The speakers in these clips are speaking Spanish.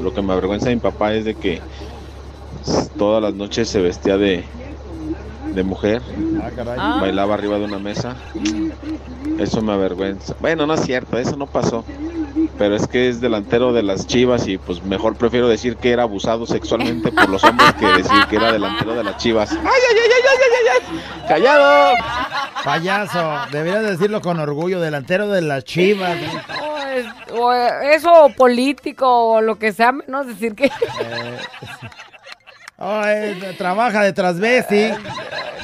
Lo que me avergüenza de mi papá es de que todas las noches se vestía de, de mujer, Ah. bailaba arriba de una mesa. Eso me avergüenza. Bueno, no es cierto, eso no pasó. Pero es que es delantero de las Chivas y pues mejor prefiero decir que era abusado sexualmente por los hombres que decir que era delantero de las Chivas. ¡Ay, ay, ay, ay, ay, ay, ay! ¡Callado! Payaso, deberías decirlo con orgullo, delantero de las chivas. O es- o eso político o lo que sea, menos decir que... Oh, eh, trabaja de transvesti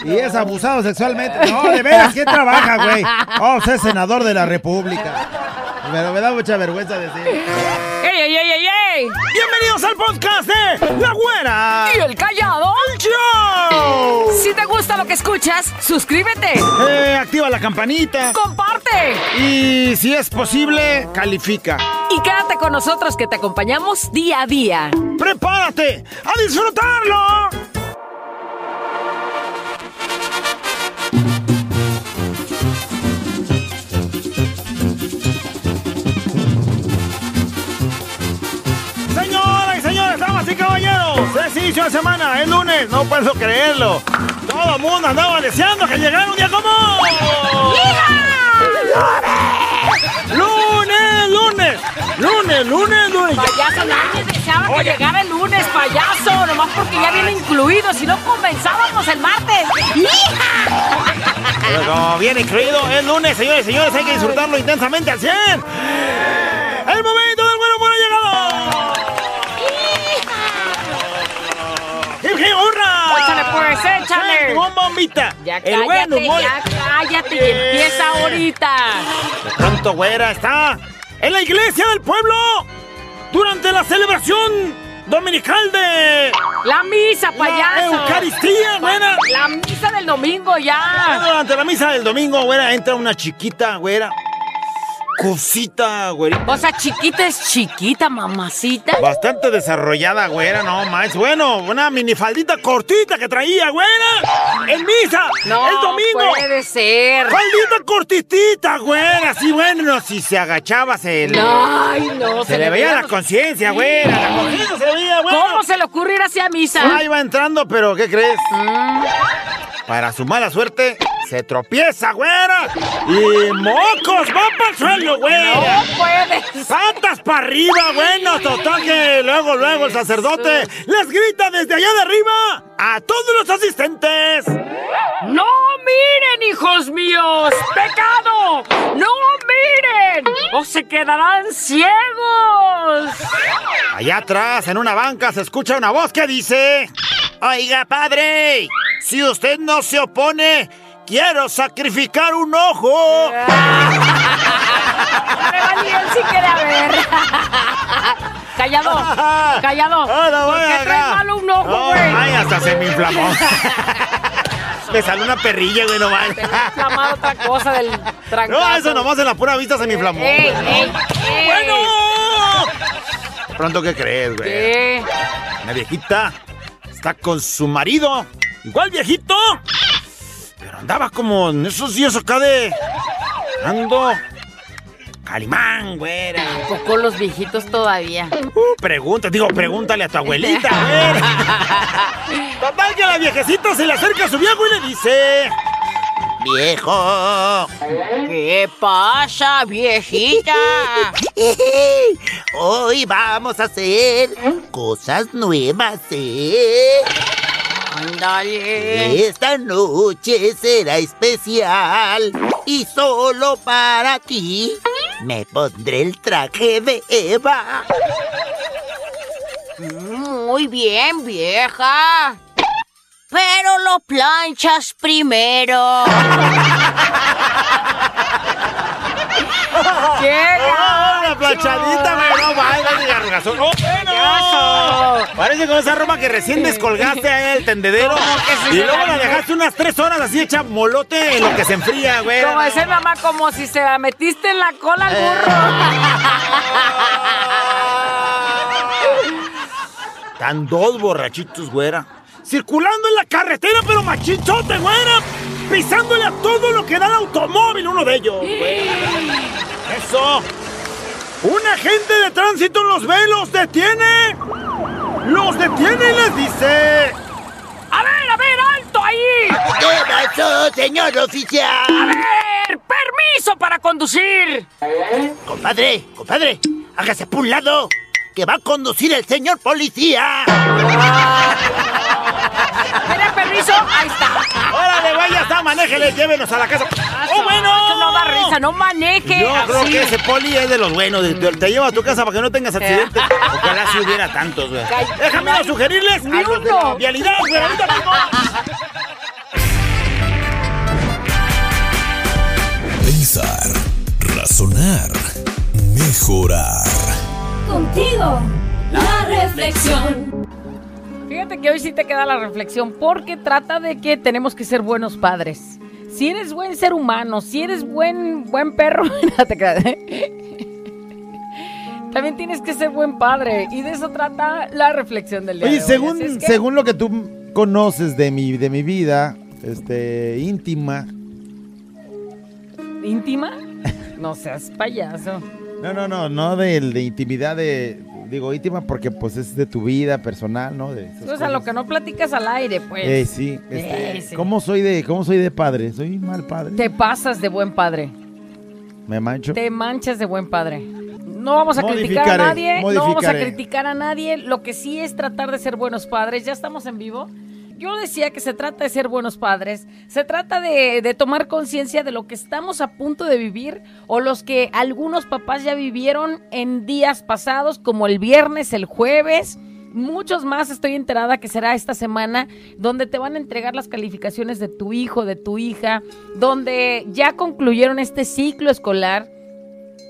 y es abusado sexualmente. No, de veras, ¿quién trabaja, güey? Oh, es senador de la República. Pero me da mucha vergüenza decir. ¡Ey, ey, ey, ey, Bienvenidos al podcast de La Güera. ¿Y el callado? ¡Show! Si te gusta lo que escuchas, suscríbete, Eh, activa la campanita. comparte Y si es posible, califica. y quédate con nosotros que te acompañamos día a día. ¡Prepárate a disfrutarlo! Inicio de semana, es lunes, no puedo creerlo. Todo el mundo andaba deseando que llegara un día como hoy. ¡Lunes, lunes! ¡Lunes, lunes, lunes! Payaso, nadie deseaba que llegara el lunes, payaso, nomás porque ya viene incluido, si no comenzábamos el martes. Pero como viene incluido, es lunes, señores y señores, hay que disfrutarlo intensamente al 100. ¡El momento pues, échale. ¡Bom, bombita! Ya el buen cállate, humor. ya cállate y empieza ahorita. De pronto, güera, está en la iglesia del pueblo durante la celebración dominical de La misa, la payaso. Eucaristía, güera. La misa del domingo ya. Durante la misa del domingo, güera, entra una chiquita, güera. Cosita, güerita. O sea, chiquita es chiquita, mamacita. Bastante desarrollada, güera, no más. Bueno, una minifaldita cortita que traía, güera. En misa, No el domingo. puede ser. Faldita cortitita, güera. Sí, bueno, si se agachaba, se le, Ay, no. se le veía la los- conciencia, güera. La conciencia se veía, güera. ¿Cómo se le ocurre ir hacia misa? Ahí va entrando, pero ¿qué crees? Mm. Para su mala suerte, se tropieza, güera. Y mocos, va para el suelo, güera. No puede. ¡Patas para arriba! Bueno, total que luego, luego el sacerdote les grita desde allá de arriba a todos los asistentes. ¡No miren, hijos míos! ¡Pecado! ¡No miren! ¡O se quedarán ciegos! Allá atrás, en una banca, se escucha una voz que dice... Oiga, padre, si usted no se opone, quiero sacrificar un ojo. Órale, él sí quiere ver. Callado, callado. Ahora voy ¿Por qué acá. traes malo un ojo, No, güey? Ay, hasta se me inflamó. me salió una perrilla, güey, a inflamar otra cosa del trancazo. No, eso nomás en la pura vista se me inflamó. ¡Ey, ey, ey! ¡Bueno! ¿De pronto qué crees, güey? ¿Qué? Una viejita está con su marido. Igual viejito. Pero andaba como en esos días acá de... Ando... Calimán, güera. Poco los viejitos todavía. Uh, pregunta, digo, pregúntale a tu abuelita, güera. Total que la viejecita se le acerca a su viejo y le dice... Viejo, ¿Qué pasa, viejita? Hoy vamos a hacer cosas nuevas, ¿eh? Ándale. Esta noche será especial y solo para ti me pondré el traje de Eva. Muy bien, vieja. Pero lo planchas primero. ¿Qué? ¡Oh, la planchadita, güey! ¡No vaya, ni! ¡Oh! Parece como esa ropa que recién descolgaste ahí el tendedero y luego la- dejaste unas tres horas así hecha molote en lo que se enfría, güey. Como mi mamá, como si se la metiste en la cola al burro. Están dos borrachitos, güera. Circulando en la carretera, pero machichote, güera. Pisándole a todo lo que da el automóvil, uno de ellos, güera. Eso. Un agente de tránsito los ve, los detiene. Los detiene y les dice... A ver, a ver, alto ahí. ¿Qué pasó, señor oficial? A ver, permiso para conducir. Compadre, compadre, hágase por un lado, que va a conducir el señor policía. ¿Tiene permiso? Ahí está. ¡Órale, güey! Ya está, manéjele, llévenos a la casa. ¡Oh, bueno! Eso no da risa, no maneje Yo creo que ese poli es de los buenos. de- te, te lleva a tu casa para que no tengas accidentes. Ojalá si hubiera tantos, güey. Déjame no sugerirles ni uno. vialidad, güey. ahorita mismo. Pensar, razonar, mejorar. Contigo, la reflexión. Fíjate que hoy sí te queda la reflexión porque trata de que tenemos que ser buenos padres. Si eres buen ser humano, si eres buen buen perro, no te creas, ¿eh? También tienes que ser buen padre y de eso trata la reflexión del día Oye, de hoy. según, Así es que- según lo que tú conoces de mi, de mi vida, este, íntima. íntima, no seas payaso. No, no, no, no de, de intimidad de, digo íntima porque pues es de tu vida personal, ¿no? De O sea, lo que no platicas al aire, pues. Eh, sí, este, Eh, sí. ¿cómo soy de, cómo soy de padre? ¿Soy mal padre? Te pasas de buen padre. ¿Me mancho? Te manchas de buen padre. No vamos a criticar a nadie, no vamos a criticar a nadie. Lo que sí es tratar de ser buenos padres. Ya estamos en vivo. Yo decía que se trata de ser buenos padres, se trata de, tomar conciencia de lo que estamos a punto de vivir o los que algunos papás ya vivieron en días pasados, como el viernes, el jueves. Muchos más estoy enterada que será esta semana, donde te van a entregar las calificaciones de tu hijo, de tu hija, donde ya concluyeron este ciclo escolar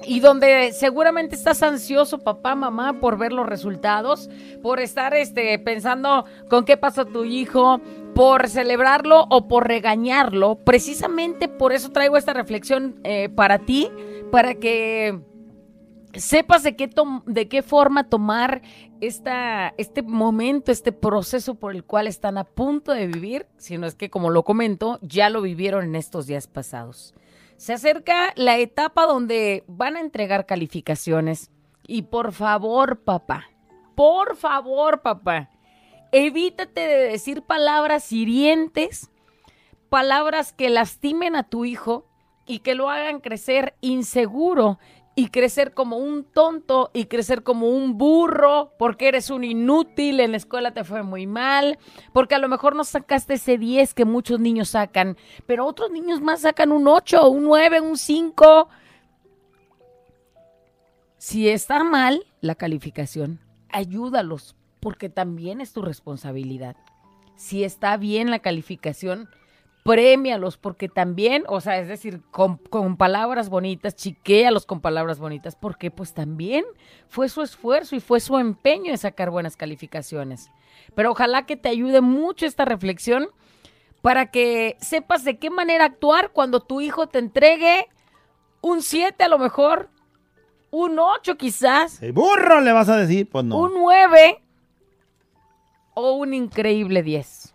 y donde seguramente estás ansioso, papá, mamá, por ver los resultados, por estar este, pensando con qué pasó tu hijo, por celebrarlo o por regañarlo. Precisamente por eso traigo esta reflexión eh, para ti, para que sepas de qué, de qué forma tomar esta, este momento, este proceso por el cual están a punto de vivir, si no es que, como lo comento, ya lo vivieron en estos días pasados. Se acerca la etapa donde van a entregar calificaciones. Y por favor, papá, por favor, papá, evítate de decir palabras hirientes, palabras que lastimen a tu hijo y que lo hagan crecer inseguro y crecer como un tonto y crecer como un burro porque eres un inútil, en la escuela te fue muy mal, porque a lo mejor no sacaste ese 10 que muchos niños sacan, pero otros niños más sacan un 8, un 9, un 5. Si está mal la calificación, ayúdalos porque también es tu responsabilidad. Si está bien la calificación, premialos porque también, o sea, es decir, con, con palabras bonitas, chiquéalos con palabras bonitas, porque pues también fue su esfuerzo y fue su empeño de sacar buenas calificaciones. Pero ojalá que te ayude mucho esta reflexión para que sepas de qué manera actuar cuando tu hijo te entregue un 7 a lo mejor, un 8 quizás, ¿El burro le vas a decir? Pues no. un 9 o un increíble 10.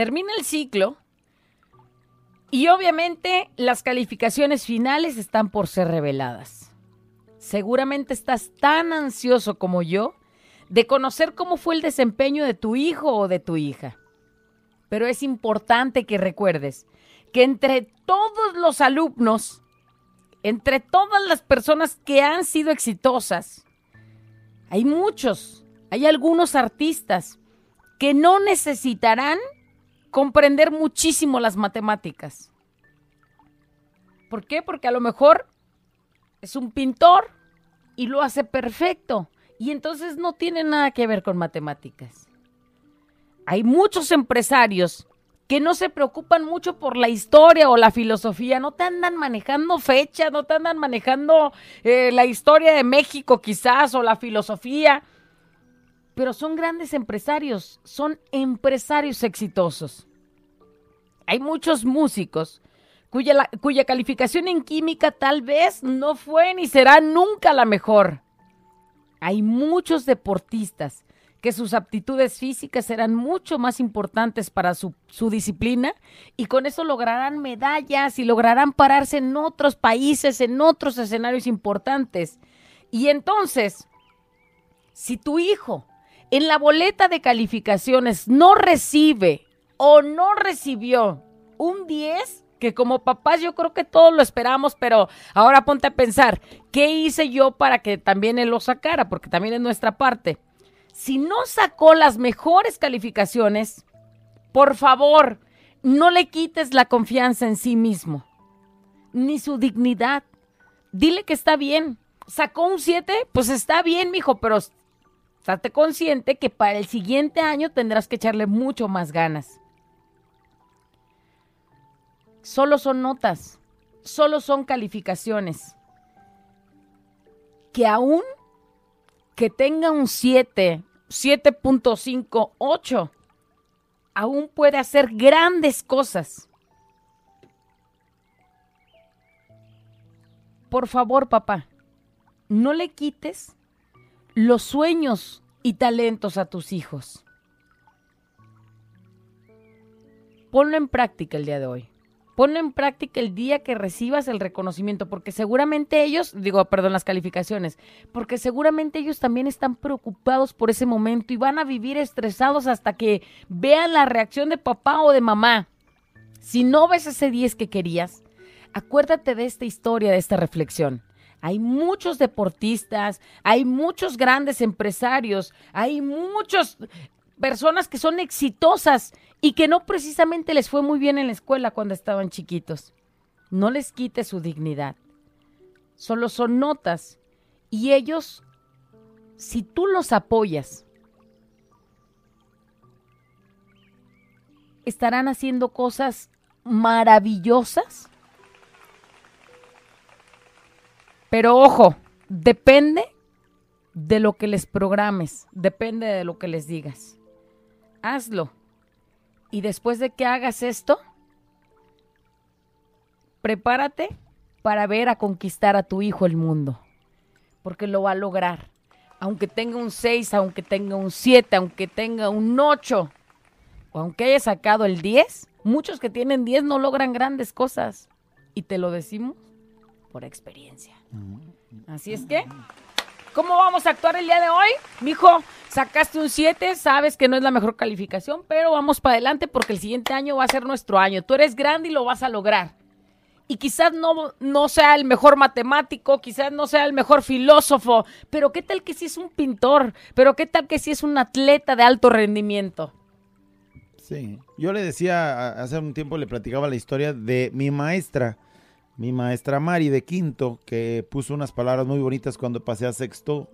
Termina el ciclo y obviamente las calificaciones finales están por ser reveladas. Seguramente estás tan ansioso como yo de conocer cómo fue el desempeño de tu hijo o de tu hija. Pero es importante que recuerdes que entre todos los alumnos, entre todas las personas que han sido exitosas, hay muchos, hay algunos artistas que no necesitarán comprender muchísimo las matemáticas. ¿Por qué? Porque a lo mejor es un pintor y lo hace perfecto y entonces no tiene nada que ver con matemáticas. Hay muchos empresarios que no se preocupan mucho por la historia o la filosofía, no te andan manejando fechas, no te andan manejando eh, la historia de México quizás o la filosofía, pero son grandes empresarios, son empresarios exitosos. Hay muchos músicos cuya, cuya calificación en química tal vez no fue ni será nunca la mejor. Hay muchos deportistas que sus aptitudes físicas serán mucho más importantes para su, su, disciplina y con eso lograrán medallas y lograrán pararse en otros países, en otros escenarios importantes. Y entonces, si tu hijo en la boleta de calificaciones no recibe o no recibió un 10, que como papás yo creo que todos lo esperamos, pero ahora ponte a pensar, ¿qué hice yo para que también él lo sacara? Porque también es nuestra parte. Si no sacó las mejores calificaciones, por favor, no le quites la confianza en sí mismo, ni su dignidad. Dile que está bien. Sacó un 7, pues está bien, mijo, pero estate consciente que para el siguiente año tendrás que echarle mucho más ganas solo son notas, solo son calificaciones. Que aún que tenga un 7, 7.5, 8, aún puede hacer grandes cosas. Por favor, papá, no le quites los sueños y talentos a tus hijos. Ponlo en práctica el día de hoy. Ponlo en práctica el día que recibas el reconocimiento, porque seguramente ellos, digo, perdón, las calificaciones, porque seguramente ellos también están preocupados por ese momento y van a vivir estresados hasta que vean la reacción de papá o de mamá. Si no ves ese 10 que querías, acuérdate de esta historia, de esta reflexión. Hay muchos deportistas, hay muchos grandes empresarios, hay muchas personas que son exitosas y que no precisamente les fue muy bien en la escuela cuando estaban chiquitos. No les quite su dignidad. Solo son notas. Y ellos, si tú los apoyas, estarán haciendo cosas maravillosas. Pero ojo, depende de lo que les programes, depende de lo que les digas. Hazlo y después de que hagas esto, prepárate para ver a conquistar a tu hijo el mundo. Porque lo va a lograr. Aunque tenga un 6, aunque tenga un 7, aunque tenga un 8, o aunque haya sacado el 10, muchos que tienen 10 no logran grandes cosas. Y te lo decimos por experiencia. Así es que ¿Cómo vamos a actuar el día de hoy? Mijo, sacaste un 7, sabes que no es la mejor calificación, pero vamos para adelante porque el siguiente año va a ser nuestro año. Tú eres grande y lo vas a lograr. Y quizás no, no sea el mejor matemático, quizás no sea el mejor filósofo, pero ¿qué tal que si es un pintor? ¿Pero qué tal que si es un atleta de alto rendimiento? Sí, yo le decía, hace un tiempo le platicaba la historia de mi maestra mi maestra Mari de quinto, que puso unas palabras muy bonitas cuando pasé a sexto.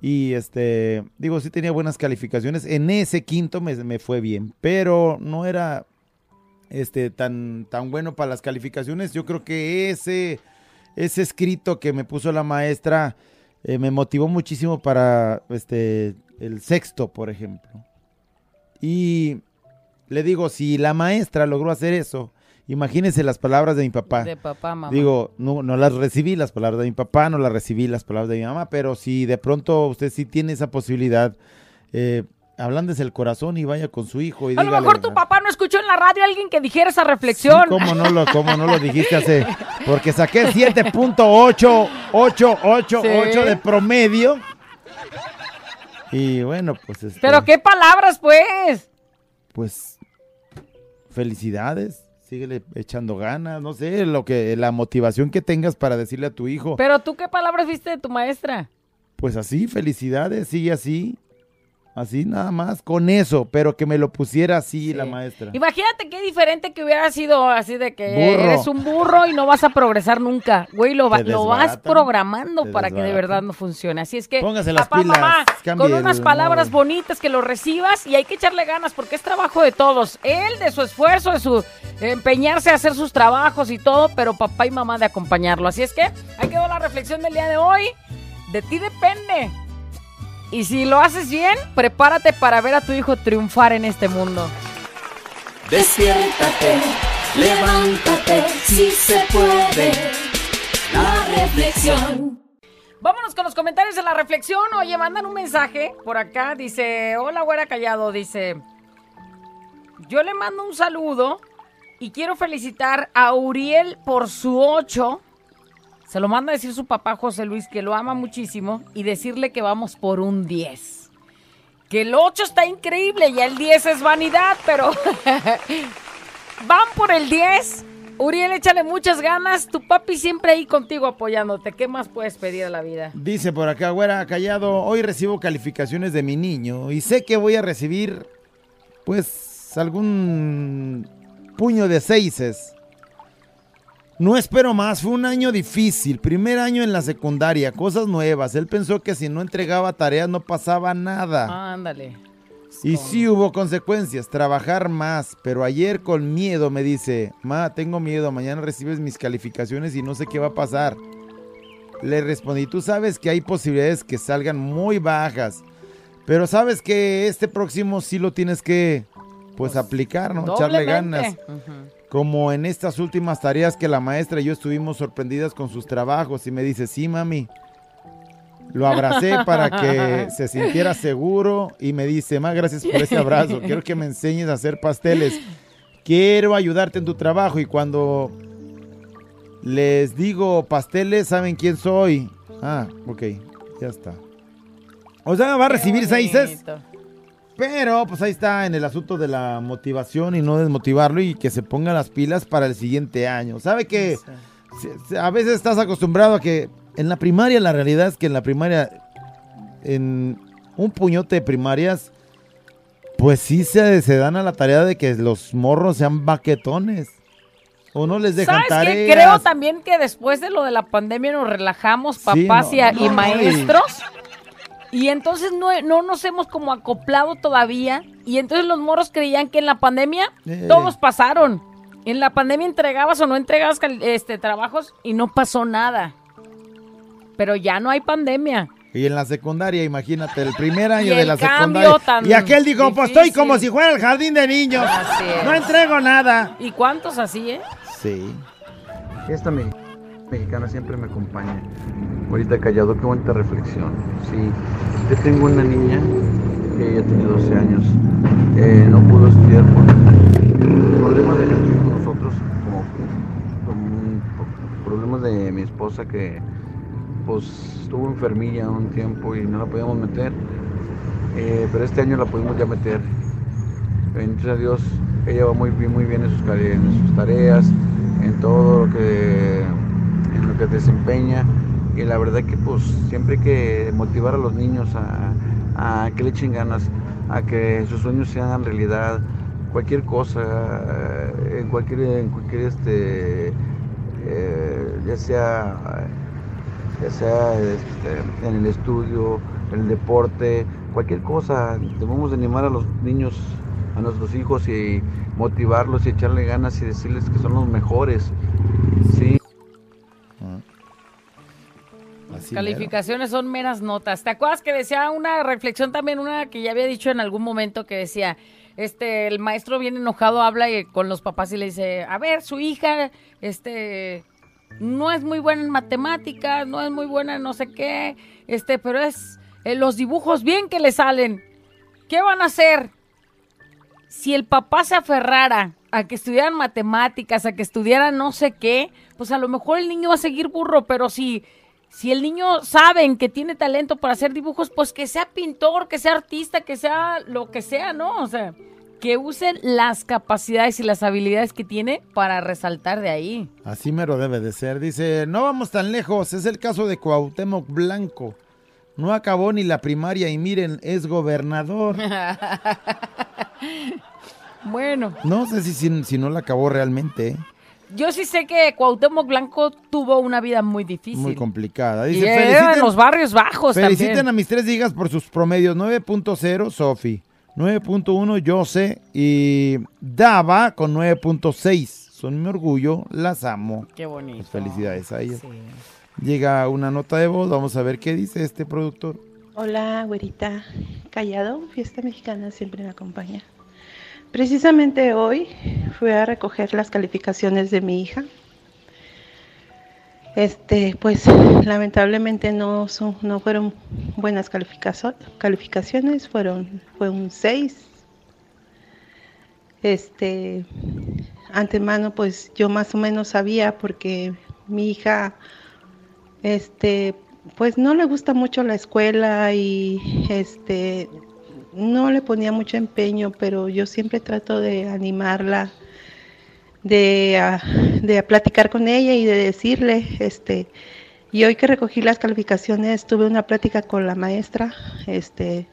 Y este, digo, sí tenía buenas calificaciones. En ese quinto me, fue bien, pero no era este, tan, tan bueno para las calificaciones. Yo creo que ese, ese escrito que me puso la maestra eh, me motivó muchísimo para este, el sexto, por ejemplo. Y le digo, si la maestra logró hacer eso, Imagínense las palabras de mi papá. De papá, mamá. Digo, no, no las recibí las palabras de mi papá, no las recibí las palabras de mi mamá, pero si de pronto usted sí tiene esa posibilidad, eh, desde el corazón y vaya con su hijo. Y a lo mejor tu papá no escuchó en la radio a alguien que dijera esa reflexión. ¿Cómo no lo, cómo no lo dijiste hace? Porque saqué 7.888 de promedio. Y bueno, pues. Este, Pero qué palabras, pues. Pues. Felicidades síguele echando ganas, no sé, lo que la motivación que tengas para decirle a tu hijo. Pero tú qué palabras viste de tu maestra? Pues así, felicidades, sigue así. Así nada más, con eso, pero que me lo pusiera así la maestra. Imagínate qué diferente que hubiera sido así de que eres un burro y no vas a progresar nunca. Güey, lo, lo vas programando para que de verdad no funcione. Así es que, Póngase las pilas, mamá, con unas palabras bonitas que lo recibas y hay que echarle ganas porque es trabajo de todos. Él, de su esfuerzo, de su empeñarse a hacer sus trabajos y todo, pero papá y mamá de acompañarlo. Así es que, ahí quedó la reflexión del día de hoy. De ti depende y si lo haces bien, prepárate para ver a tu hijo triunfar en este mundo. Despiértate, levántate, si se puede. La reflexión. Vámonos con los comentarios de la reflexión. Oye, mandan un mensaje por acá. Dice, hola, güera callado. Dice, yo le mando un saludo y quiero felicitar a Uriel por su 8. Se lo manda a decir su papá José Luis, que lo ama muchísimo, y decirle que vamos por un 10. Que el 8 está increíble y el 10 es vanidad, pero van por el 10. Uriel, échale muchas ganas. Tu papi siempre ahí contigo apoyándote. ¿Qué más puedes pedir a la vida? Dice por acá, güera, callado, hoy recibo calificaciones de mi niño y sé que voy a recibir, pues, algún puño de seises. No espero más, fue un año difícil, primer año en la secundaria, cosas nuevas. Él pensó que si no entregaba tareas no pasaba nada. Ándale. Y sí hubo consecuencias, trabajar más, pero ayer con miedo me dice, ma, tengo miedo, mañana recibes mis calificaciones y no sé qué va a pasar. Le respondí, tú sabes que hay posibilidades que salgan muy bajas, pero sabes que este próximo sí lo tienes que, pues, aplicar, ¿no? Echarle ganas. Como en estas últimas tareas que la maestra y yo estuvimos sorprendidas con sus trabajos y me dice, sí, mami. Lo abracé para que se sintiera seguro y me dice, ma, gracias por ese abrazo. Quiero que me enseñes a hacer pasteles. Quiero ayudarte en tu trabajo y cuando les digo pasteles, ¿saben quién soy? Ah, ok, ya está. O sea, va a recibir seises. Pero pues ahí está en el asunto de la motivación y no desmotivarlo y que se ponga las pilas para el siguiente año. ¿Sabe que a veces estás acostumbrado a que en la primaria la realidad es que en la primaria en un puñote de primarias pues sí se, se dan a la tarea de que los morros sean baquetones o no les dejan ¿Sabes qué? Creo también que después de lo de la pandemia nos relajamos, Sí, papás no, y, a- no, y no, maestros. Y entonces no, no nos hemos como acoplado todavía. Y entonces los morros creían que en la pandemia Eh. todos pasaron. En la pandemia entregabas o no entregabas este, trabajos y no pasó nada. Pero ya no hay pandemia. Y en la secundaria, imagínate, el primer año Y de el la secundaria. tan Y aquel dijo, pues estoy como si fuera el jardín de niños. Así es. No entrego nada. ¿Y cuántos así, eh? Sí. Esta me- mexicana siempre me acompaña. Ahorita callado, qué bonita reflexión. Sí, yo tengo una niña que ya tiene 12 años. eh, no pudo estudiar por problemas de nosotros, como, problemas de mi esposa que pues estuvo enfermilla un tiempo y no la podíamos meter. Eh, pero este año la pudimos ya meter. Bendito a Dios, ella va muy bien, muy bien en sus, tareas, en todo lo que, desempeña. Y la verdad que pues siempre hay que motivar a los niños a, que le echen ganas, a que sus sueños se hagan realidad, cualquier cosa, eh, en cualquier, en cualquier este, eh, ya sea ya sea este, en el estudio, en el deporte, cualquier cosa. Debemos de animar a los niños, a nuestros hijos y motivarlos y echarle ganas y decirles que son los mejores. Sí. Calificaciones son meras notas. ¿Te acuerdas que decía una reflexión también, una que ya había dicho en algún momento que decía, este, el maestro bien enojado habla con los papás y le dice, a ver, su hija, este, no es muy buena en matemáticas, no es muy buena en no sé qué, este, pero es eh, los dibujos bien que le salen. ¿Qué van a hacer? Si el papá se aferrara a que estudiaran matemáticas, a que estudiaran no sé qué, pues a lo mejor el niño va a seguir burro, pero si si el niño saben que tiene talento para hacer dibujos, pues que sea pintor, que sea artista, que sea lo que sea, ¿no? O sea, que usen las capacidades y las habilidades que tiene para resaltar de ahí. Así mero debe de ser. Dice, no vamos tan lejos. Es el caso de Cuauhtémoc Blanco. No acabó ni la primaria y miren, es gobernador. bueno, No sé si, si, si no la acabó realmente. ¿eh? Yo sí sé que Cuauhtémoc Blanco tuvo una vida muy difícil. Muy complicada. y Dice, de feliciten, los barrios bajos feliciten también. a mis tres hijas por sus promedios. 9.0, Sofi. 9.1, Jose. Y Dava con 9.6. Son mi orgullo, las amo. Qué bonito. Pues felicidades a ellas. Sí. Llega una nota de voz, vamos a ver qué dice este productor. Hola, güerita. Callado, fiesta mexicana siempre me acompaña. Precisamente hoy fui a recoger las calificaciones de mi hija este, pues lamentablemente no, son, no fueron buenas calificaciones, fueron, fue un 6. Este, antemano pues yo más o menos sabía porque mi hija, este, pues no le gusta mucho la escuela y este, no le ponía mucho empeño, pero yo siempre trato de animarla de, ah, de platicar con ella y de decirle, este, y hoy que recogí las calificaciones tuve una plática con la maestra, este,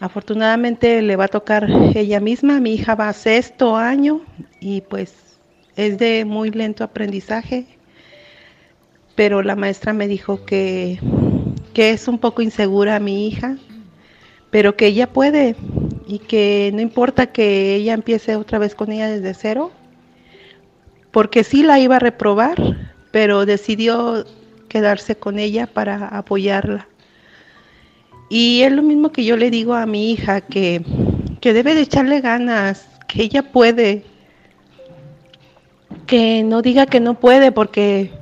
afortunadamente le va a tocar ella misma, mi hija va a sexto año y pues es de muy lento aprendizaje, pero la maestra me dijo que, que es un poco insegura mi hija, pero que ella puede y que no importa que ella empiece otra vez con ella desde cero, porque sí la iba a reprobar, pero decidió quedarse con ella para apoyarla. Y es lo mismo que yo le digo a mi hija, que, que debe de echarle ganas, que ella puede, que no diga que no puede, porque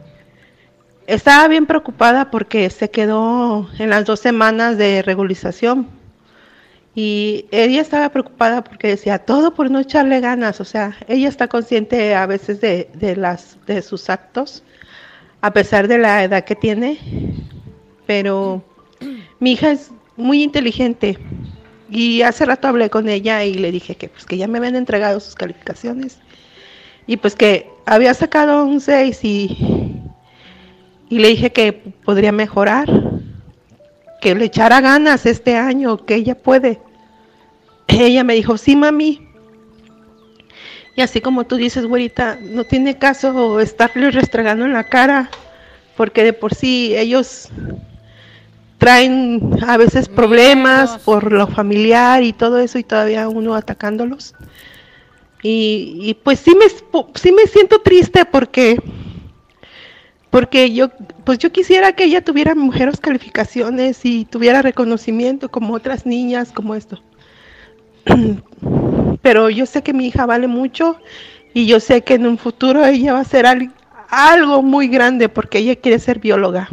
estaba bien preocupada porque se quedó en las dos semanas de regularización. Y ella estaba preocupada porque decía, todo por no echarle ganas, o sea, ella está consciente a veces de, de las, de sus actos, a pesar de la edad que tiene, pero mi hija es muy inteligente. Y hace rato hablé con ella y le dije que pues que ya me habían entregado sus calificaciones. Y pues que había sacado un 6 y, y le dije que podría mejorar, que le echara ganas este año, que ella puede. Ella me dijo, sí, mami. Y así como tú dices, güerita, no tiene caso estarle restregando en la cara, porque de por sí ellos traen a veces problemas por lo familiar y todo eso y todavía uno atacándolos. Y, y pues sí me, sí me siento triste porque porque yo pues yo quisiera que ella tuviera mejores calificaciones y tuviera reconocimiento como otras niñas como esto. Pero yo sé que mi hija vale mucho y yo sé que en un futuro ella va a ser al- algo muy grande porque ella quiere ser bióloga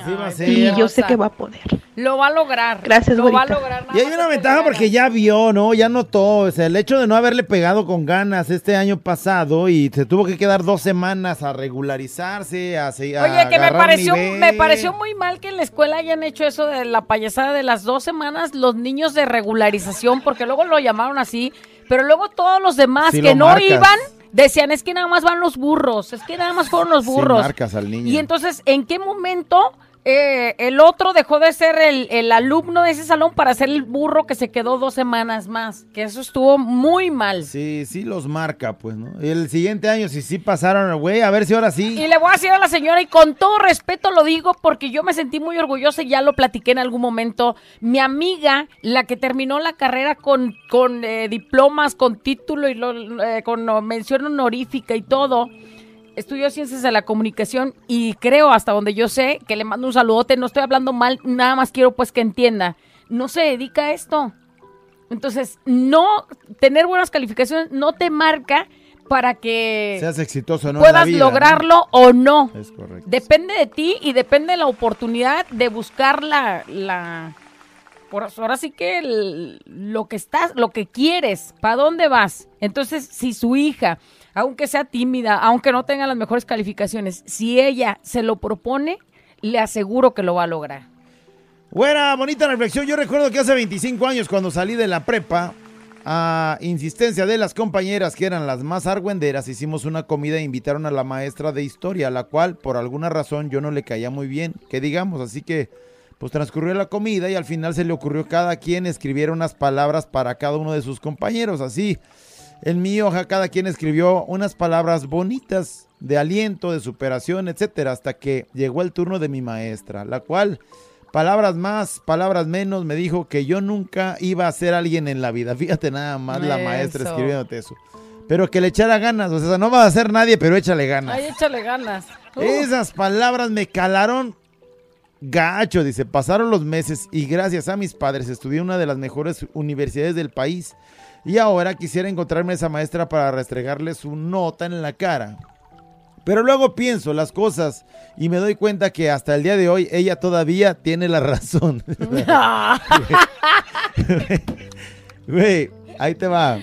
Así va a ser. y yo sé que va a poder Lo va a lograr. Gracias, Lo va a lograr. Y hay una ventaja porque ya vio, ¿no? Ya notó. O sea, el hecho de no haberle pegado con ganas este año pasado y se tuvo que quedar dos semanas a regularizarse, a, Oye, que me pareció, nivel. me pareció muy mal que en la escuela hayan hecho eso de la payasada de las dos semanas, los niños de regularización, porque luego lo llamaron así, pero luego todos los demás que lo no marcas. iban decían, es que nada más van los burros, es que nada más fueron los burros. marcas al niño. Y entonces, ¿en qué momento eh, el otro dejó de ser el, el alumno de ese salón para ser el burro que se quedó dos semanas más? Que eso estuvo muy mal. Sí, sí los marca, pues, ¿no? Y el siguiente año, si sí pasaron, güey, a ver si ahora sí. Y le voy a decir a la señora, y con todo respeto lo digo, porque yo me sentí muy orgullosa y ya lo platiqué en algún momento. Mi amiga, la que terminó la carrera con, con eh, diplomas, con título y lo- eh, con mención honorífica y todo, estudió ciencias de la comunicación y creo, hasta donde yo sé, que le mando un saludote. No estoy hablando mal, nada más quiero pues que entienda. No se dedica a esto. Entonces, no tener buenas calificaciones no te marca para que Seas exitoso, ¿no? puedas vida, ¿no? lograrlo o no. Es correcto. Depende de ti y depende de la oportunidad de buscar la, la por ahora sí que el- lo que estás, lo que quieres, para dónde vas. Entonces, si su hija, aunque sea tímida, aunque no tenga las mejores calificaciones, si ella se lo propone, le aseguro que lo va a lograr. Buena, bonita reflexión. Yo recuerdo que hace 25 años cuando salí de la prepa, a insistencia de las compañeras que eran las más argüenderas, hicimos una comida e invitaron a la maestra de historia, a la cual por alguna razón yo no le caía muy bien, que digamos, así que pues transcurrió la comida y al final se le ocurrió cada quien escribiera unas palabras para cada uno de sus compañeros, así. En mi hoja cada quien escribió unas palabras bonitas de aliento, de superación, etcétera, hasta que llegó el turno de mi maestra, la cual palabras más, palabras menos, me dijo que yo nunca iba a ser alguien en la vida. Fíjate nada más la maestra escribiéndote eso. Pero que le echara ganas, o sea, no va a ser nadie, pero échale ganas. Ay, échale ganas. Uh. Esas palabras me calaron gacho, dice. Pasaron los meses y gracias a mis padres estudié en una de las mejores universidades del país. Y ahora quisiera encontrarme a esa maestra para restregarle su nota en la cara. Pero luego pienso las cosas y me doy cuenta que hasta el día de hoy ella todavía tiene la razón. Güey, ahí te va.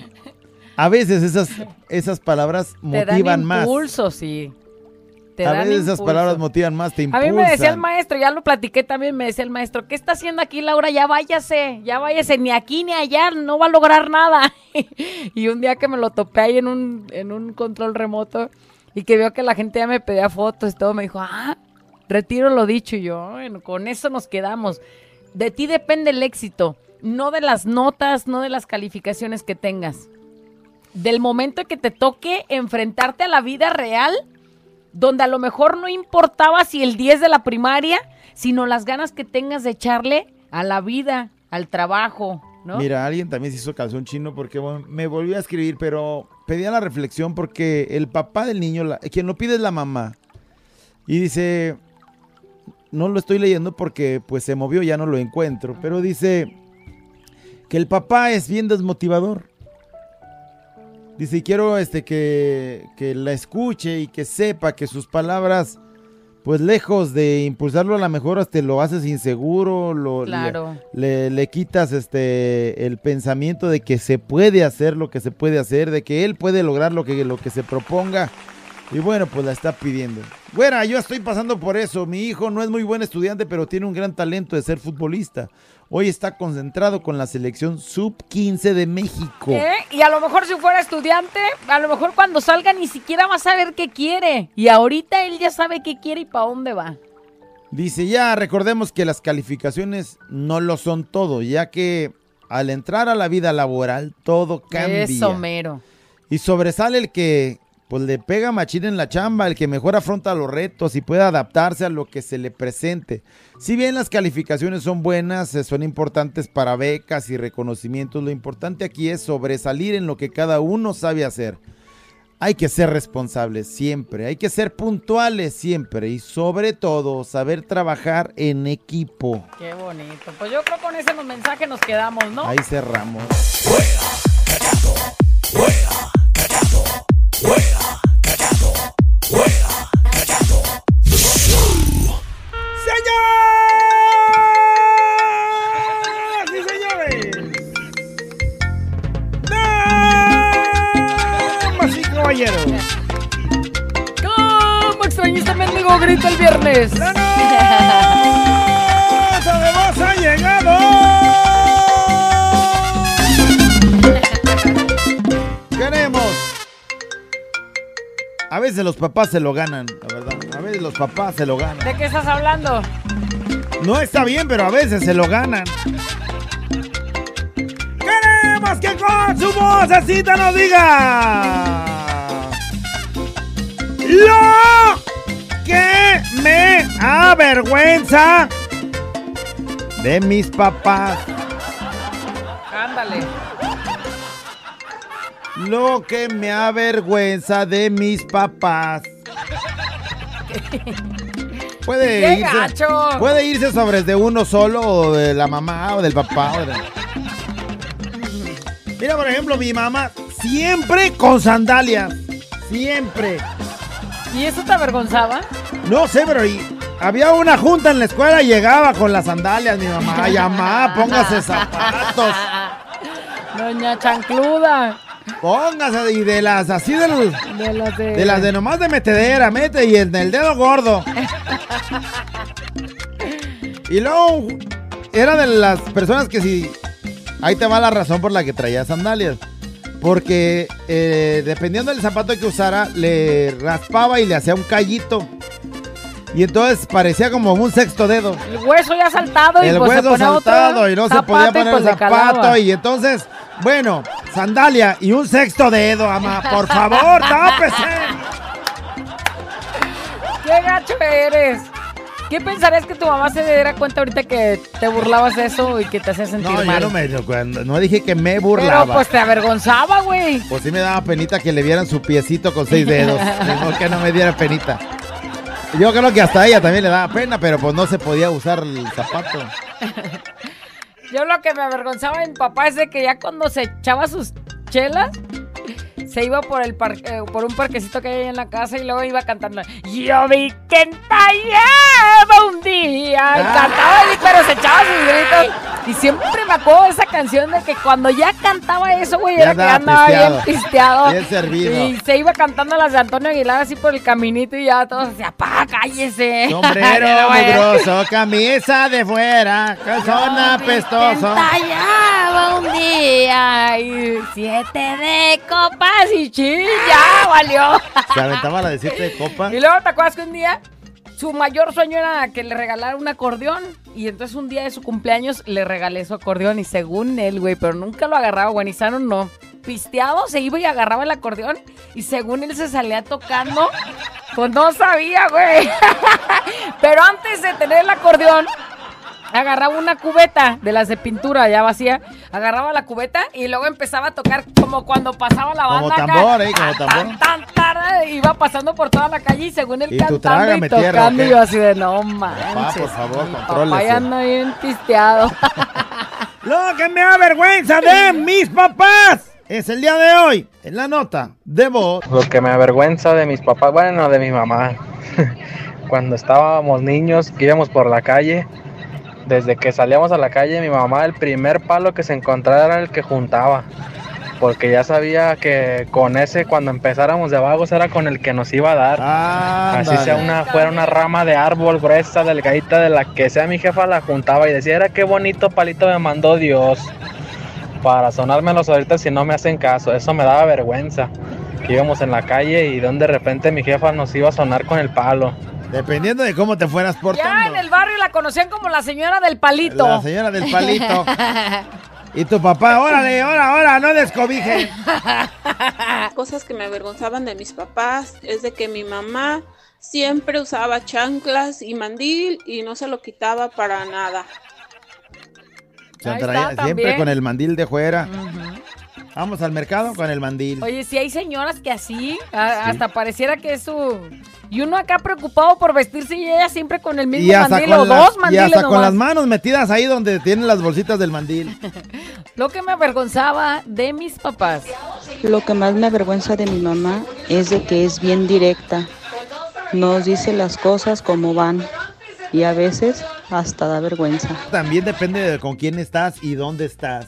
A veces esas, esas palabras Te dan motivan más. impulso, sí. Te A dan veces esas palabras motivan más, te A impulsan. mí me decía el maestro, ya lo platiqué también, me decía el maestro, ¿qué está haciendo aquí Laura? Ya váyase, ya váyase, ni aquí ni allá, no va a lograr nada. y un día que me lo topé ahí en un, en un control remoto y que vio que la gente ya me pedía fotos y todo, me dijo, ah, retiro lo dicho y yo, bueno, con eso nos quedamos. De ti depende el éxito, no de las notas, no de las calificaciones que tengas. Del momento que te toque enfrentarte a la vida real donde a lo mejor no importaba si el 10 de la primaria, sino las ganas que tengas de echarle a la vida, al trabajo, ¿no? Mira, alguien también se hizo calzón chino porque me volvió a escribir, pero pedía la reflexión porque el papá del niño, quien lo pide es la mamá. Y dice, no lo estoy leyendo porque pues se movió, ya no lo encuentro, pero dice que el papá es bien desmotivador. Dice, y quiero este, que, que la escuche y que sepa que sus palabras, pues lejos de impulsarlo a la mejor, hasta lo haces inseguro, lo, le- Claro. le, le quitas este el pensamiento de que se puede hacer lo que se puede hacer, de que él puede lograr lo que, lo que se proponga. Y bueno, pues la está pidiendo. Güera, yo estoy pasando por eso. Mi hijo no es muy buen estudiante, pero tiene un gran talento de ser futbolista. Hoy está concentrado con la selección sub-15 de México. ¿Eh? Y a lo mejor si fuera estudiante, a lo mejor cuando salga ni siquiera va a saber qué quiere. Y ahorita él ya sabe qué quiere y para dónde va. Dice, ya recordemos que las calificaciones no lo son todo, ya que al entrar a la vida laboral todo cambia. Eso mero. Y sobresale el que pues le pega machín en la chamba, el que mejor afronta los retos y puede adaptarse a lo que se le presente. Si bien las calificaciones son buenas, eh, son importantes para becas y reconocimientos, lo importante aquí es sobresalir en lo que cada uno sabe hacer. Hay que ser responsables siempre, hay que ser puntuales siempre y sobre todo saber trabajar en equipo. Qué bonito. Pues yo creo que con ese mensaje nos quedamos, ¿no? Ahí cerramos. ¡Señoras y señores! ¡Damas y caballeros! ¿Cómo extrañé este mendigo grito el viernes? ¡La nota A veces los papás se lo ganan, la verdad. A veces los papás se lo ganan. ¿De qué estás hablando? No está bien, pero a veces se lo ganan. ¡Queremos que con su vocecita nos diga! ¡Lo que me avergüenza! De mis papás. Ándale. Lo que me avergüenza de mis papás. Puede ¡Qué irse, gacho! puede irse sobre de uno solo o de la mamá o del papá. o de- Mira, por ejemplo, mi mamá siempre con sandalias. Siempre. ¿Y eso te avergonzaba? No sé, pero y- había una junta en la escuela y llegaba con las sandalias mi mamá. Ay, mamá, póngase zapatos. Doña Chancluda. Póngase y de las así de, los- De las de... de las de nomás de metedera, mete y en el dedo gordo. Y luego era de las personas que si ahí te va la razón por la que traía sandalias. Porque eh, dependiendo del zapato que usara, le raspaba y le hacía un callito. Y entonces parecía como un sexto dedo. El hueso ya saltado y el pues se hueso otro saltado y no se podía poner pues, el calaba. zapato. Y entonces, bueno, sandalia y un sexto dedo, ama. Por favor, tápese. ¡Qué gacho eres! ¿Qué pensarías que tu mamá se diera cuenta ahorita que te burlabas de eso y que te hacía sentir No, yo mal? no me cuando- no dije que me Pero burlaba. pues te avergonzaba, güey. Pues sí me daba penita que le vieran su piecito con seis dedos. no que no me diera penita. Yo creo que hasta a ella también le daba pena, pero pues no se podía usar el zapato. Yo lo que me avergonzaba mi papá es de que ya cuando se echaba sus chelas, se iba por el par- eh, por un parquecito que hay en la casa y luego iba cantando. Yo vi que entallaba un día. Y cantaba así, pero se echaba sus gritos. Y siempre me acuerdo de esa canción de que cuando ya cantaba eso, güey, Ya era que andaba bien pisteado. Bien servido. Y se iba cantando las de Antonio Aguilar así por el caminito y ya todos decían, pa, cállese. Sombrero mugroso, camisa de fuera, calzón apestoso. Tallaba un día y siete de copas y chis, ya valió. Se aventaba la de siete de copa. Y luego te acuerdas que un día su mayor sueño era que le regalara un acordeón. Y entonces un día de su cumpleaños le regalé su acordeón. Y según él, güey, pero nunca lo agarraba, Guanizano no. Pisteado se iba y agarraba el acordeón. Y según él se salía tocando, pues no sabía, güey. pero antes de tener el acordeón, agarraba una cubeta de las de pintura ya vacía, agarraba la cubeta y luego empezaba a tocar como cuando pasaba la Como banda. acá. tambor, ¿eh? Como tambor. Tan, tan, iba pasando por toda la calle y según él Y cantando y tierra, tocando yo así de no manches. por favor, contrólese. Papá ya anda bien pisteado. Lo que me avergüenza de mis papás es el día de hoy, en la nota de voz. Lo que me avergüenza de mis papás, bueno, de mi mamá. Cuando estábamos niños, que íbamos por la calle, desde que salíamos a la calle, mi mamá el primer palo que se encontraba era el que juntaba. Porque ya sabía que con ese, cuando empezáramos de vagos, era con el que nos iba a dar. Así sea una, fuera una rama de árbol gruesa, delgadita, de la que sea mi jefa la juntaba y decía, era qué bonito palito me mandó Dios para sonármelos ahorita si no me hacen caso. Eso me daba vergüenza. Que íbamos en la calle y donde de repente mi jefa nos iba a sonar con el palo. Dependiendo de cómo te fueras ya portando. en el barrio la conocían como la señora del palito. La señora del palito. Y tu papá, órale, ahora, ahora, no descobije. Cosas que me avergonzaban de mis papás es de que mi mamá siempre usaba chanclas y mandil y no se lo quitaba para nada. Se traía está, siempre con el mandil de fuera. Vamos al mercado con el mandil. Oye, si hay señoras que así, a- hasta pareciera que es su... Y uno acá preocupado por vestirse y ella siempre con el mismo y hasta, mandil o con, las, dos y mandiles hasta con las manos metidas ahí donde tienen las bolsitas del mandil. Lo que me avergonzaba de mis papás. Lo que más me avergüenza de mi mamá es de que es bien directa. Nos dice las cosas como van y a veces hasta da vergüenza. También depende de con quién estás y dónde estás.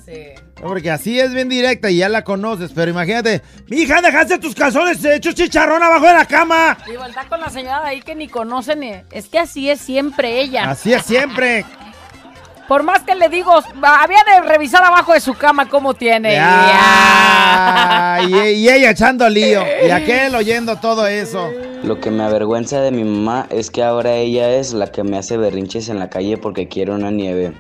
Porque así es bien directa y ya la conoces, pero imagínate, mi hija, dejaste tus calzones hechos chicharrón abajo de la cama. Y voltar con la señora de ahí que ni conocen. ni- Es que así es siempre ella. Así es siempre. Por más que le digo, había de revisar abajo de su cama cómo tiene. Ya. Y, y ella echando lío. Y aquel oyendo todo eso. Lo que me avergüenza de mi mamá es que ahora ella es la que me hace berrinches en la calle porque quiere una nieve.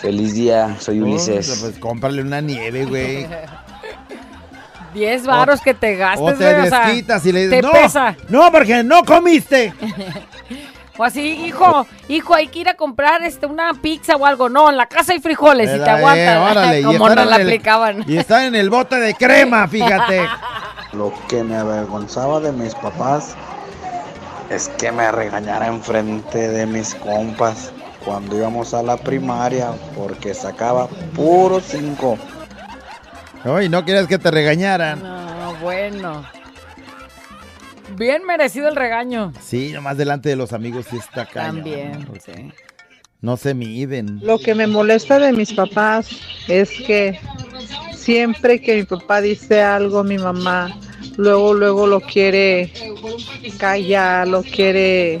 Feliz día, soy Ulises. Pues cómprale una nieve, güey. 10 varos que te gastes, O te güey, o sea, desquitas y le te dices, no, pesa. no, porque no comiste. O así, hijo, hijo, hay que ir a comprar este una pizza o algo. No, en la casa hay frijoles y te Eh, aguantan. órale, y Como estar nos en la el- aplicaban. Y está en el bote de crema, fíjate. Lo que me avergonzaba de mis papás es que me regañara enfrente de mis compas cuando íbamos a la primaria porque sacaba puro cinco. Ay, no quieres que te regañaran. No, bueno. Bien merecido el regaño. Sí, nomás delante de los amigos sí está cañón. También, sí. No se miden. Lo que me molesta de mis papás es que siempre que mi papá dice algo, mi mamá luego, luego lo quiere callar, lo quiere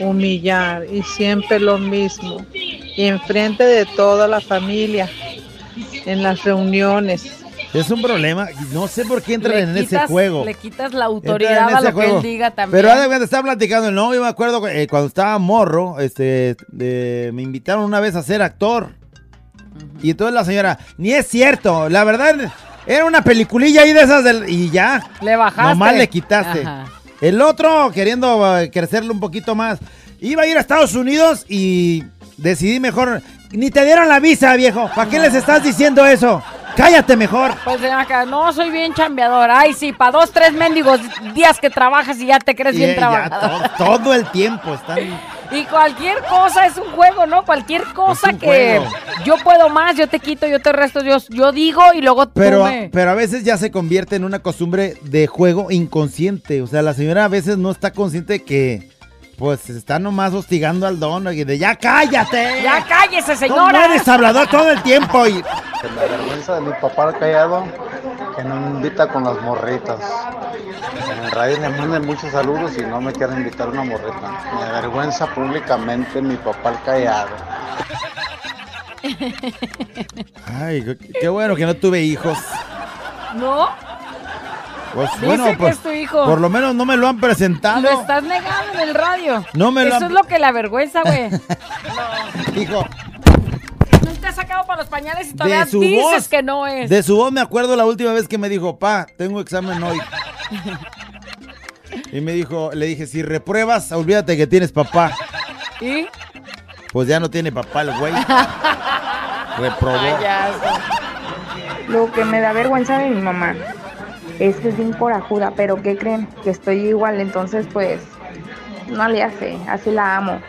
humillar y siempre lo mismo. Y enfrente de toda la familia, en las reuniones. Es un problema. y No sé por qué entran Le en ese juego. Le quitas la autoridad a lo que él diga también. Pero cuenta, estaba platicando, no, yo me acuerdo eh, cuando estaba morro, este, me invitaron una vez a ser actor. Y entonces la señora, ni es cierto, la verdad, era una peliculilla ahí de esas del, y ya. Le bajaste. Nomás le quitaste. Ajá. El otro, queriendo eh, crecerle un poquito más, iba a ir a Estados Unidos y decidí mejor, ni te dieron la visa, viejo. ¿Para qué les estás diciendo eso? Cállate mejor. Pues acá, no soy bien chambeador. Ay, sí, para dos, tres mendigos días que trabajas y ya te crees Y, bien eh, trabajador. to- todo el tiempo están Y cualquier cosa es un juego, ¿no? Cualquier cosa que juego. yo puedo más, yo te quito, yo te resto, yo, yo digo y luego tú Pero, me... pero a veces ya se convierte en una costumbre de juego inconsciente. O sea, la señora a veces no está consciente que, pues, está nomás hostigando al don y de ya cállate. ¡Ya cállese, No señora! eres hablador todo el tiempo. Y... Que me avergüenza de mi papá callado que no me invita con las morritas. En el radio le mandan muchos saludos y no me quieren invitar a una morrita. Me avergüenza públicamente mi papá callado. Ay, qué bueno que no tuve hijos. ¿No? Pues Dice bueno, que pues, es tu hijo. por lo menos no me lo han presentado. Lo estás negando en el radio. No me lo Eso han- es lo que la avergüenza, güey. Hijo, Nunca has sacado para los pañales y todavía dices voz. que no es. De su voz me acuerdo la última vez que me dijo, pa, tengo examen hoy. Y me dijo, le dije, si repruebas, olvídate que tienes papá. ¿Y? Pues ya no tiene papá el güey. Reprobó. Lo que me da vergüenza de mi mamá es que es bien corajuda, pero ¿qué creen? Que estoy igual, entonces pues no le hace, así la amo.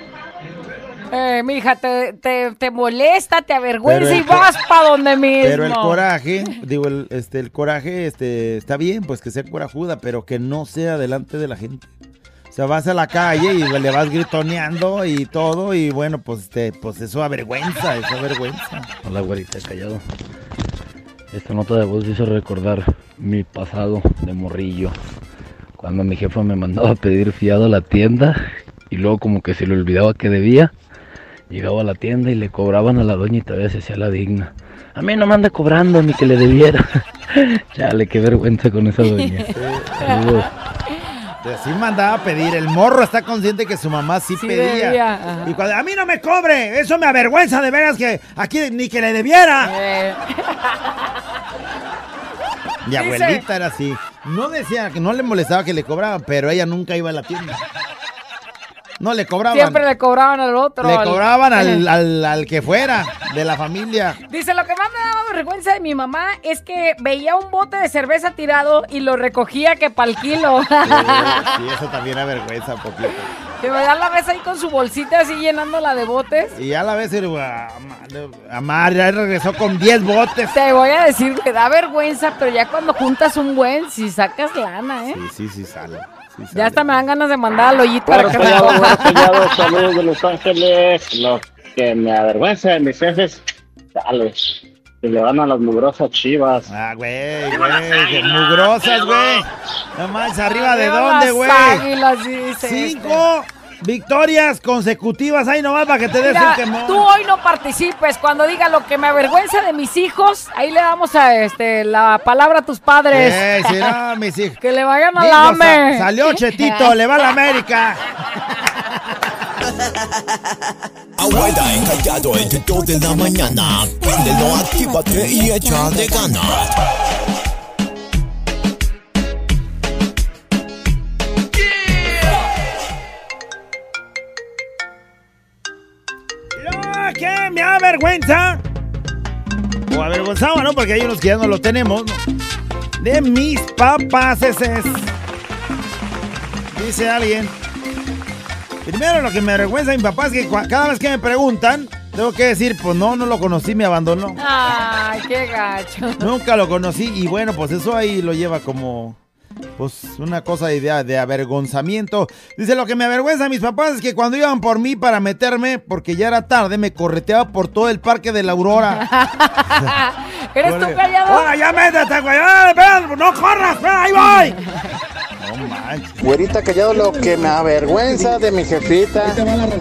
Eh, mija, te, te, te molesta, te avergüenza y vas para donde mismo. Pero el coraje, digo, el, este, el coraje, este, está bien, pues que sea corajuda, pero que no sea delante de la gente. O sea, vas a la calle y le vas gritoneando y todo, y bueno, pues, este, pues eso avergüenza, eso avergüenza. Hola, güerita, callado. Esta nota de voz hizo recordar mi pasado de morrillo. Cuando mi jefa me mandaba a pedir fiado a la tienda y luego como que se le olvidaba que debía, llegaba a la tienda y le cobraban a la doña y todavía se hacía la digna. A mí no me anda cobrando ni que le debiera. Chale, qué vergüenza con esa doña. Saludos. Así mandaba a pedir. El morro está consciente que su mamá sí, Sí pedía. Y cuando a mí no me cobre, eso me avergüenza de veras que aquí ni que le debiera. Eh, Mi Dice- abuelita era así. No decía que no le molestaba que le cobraban, pero ella nunca iba a la tienda. No le cobraban. siempre le cobraban al otro. le al- cobraban al, al- al que fuera de la familia. Dice, lo que más me daba vergüenza de mi mamá es que veía un bote de cerveza tirado y lo recogía que pa'l kilo. Sí, eso también avergüenza un poquito. que me da la vez ahí con su bolsita así llenándola de botes. Y ya a la a Amar ya regresó con 10 botes. Te voy a decir, me da vergüenza, pero ya cuando juntas un buen, si sacas lana, ¿eh? Sí, sí, sí sale. Sí. Ya hasta me dan ganas de mandar al hoyito a la Bueno, casa. callado, bueno, callado, saludos de Los Ángeles. Lo que me avergüenza de mis jefes, dale, que le van a las mugrosas chivas. Ah, güey, güey, mugrosas, güey. No manches, arriba de dónde, las güey. águilas, dice Cinco victorias consecutivas. Ahí nomás para que te des Mira, el quemón. tú hoy no participes. Cuando diga lo que me avergüenza de mis hijos, ahí le damos a este la palabra a tus padres. Eh, si no, mis hijos. Que le vayan a Digo, la sa- AME. salió Chetito, le va a la América. Abuela encallado entre 2 de la mañana. Actívate y echa de ganas. Que me avergüenza. O avergonzaba, ¿no? Porque hay unos que ya no lo tenemos, ¿no? De mis papás, ese es. Dice alguien. Primero lo que me avergüenza de mi papá es que cada vez que me preguntan, tengo que decir, pues no, no lo conocí, me abandonó. Ay, qué gacho. Nunca lo conocí y bueno, pues eso ahí lo lleva como pues una cosa de, de avergonzamiento. Dice, lo que me avergüenza a mis papás es que cuando iban por mí para meterme, porque ya era tarde, me correteaba por todo el parque de la Aurora. ¿Eres tú callado? ¡Ahora ya métete, güey! ¡Ah, espera, ¡No corras! ¡Ahí voy! No. Güerita callado, lo que me avergüenza de mi jefita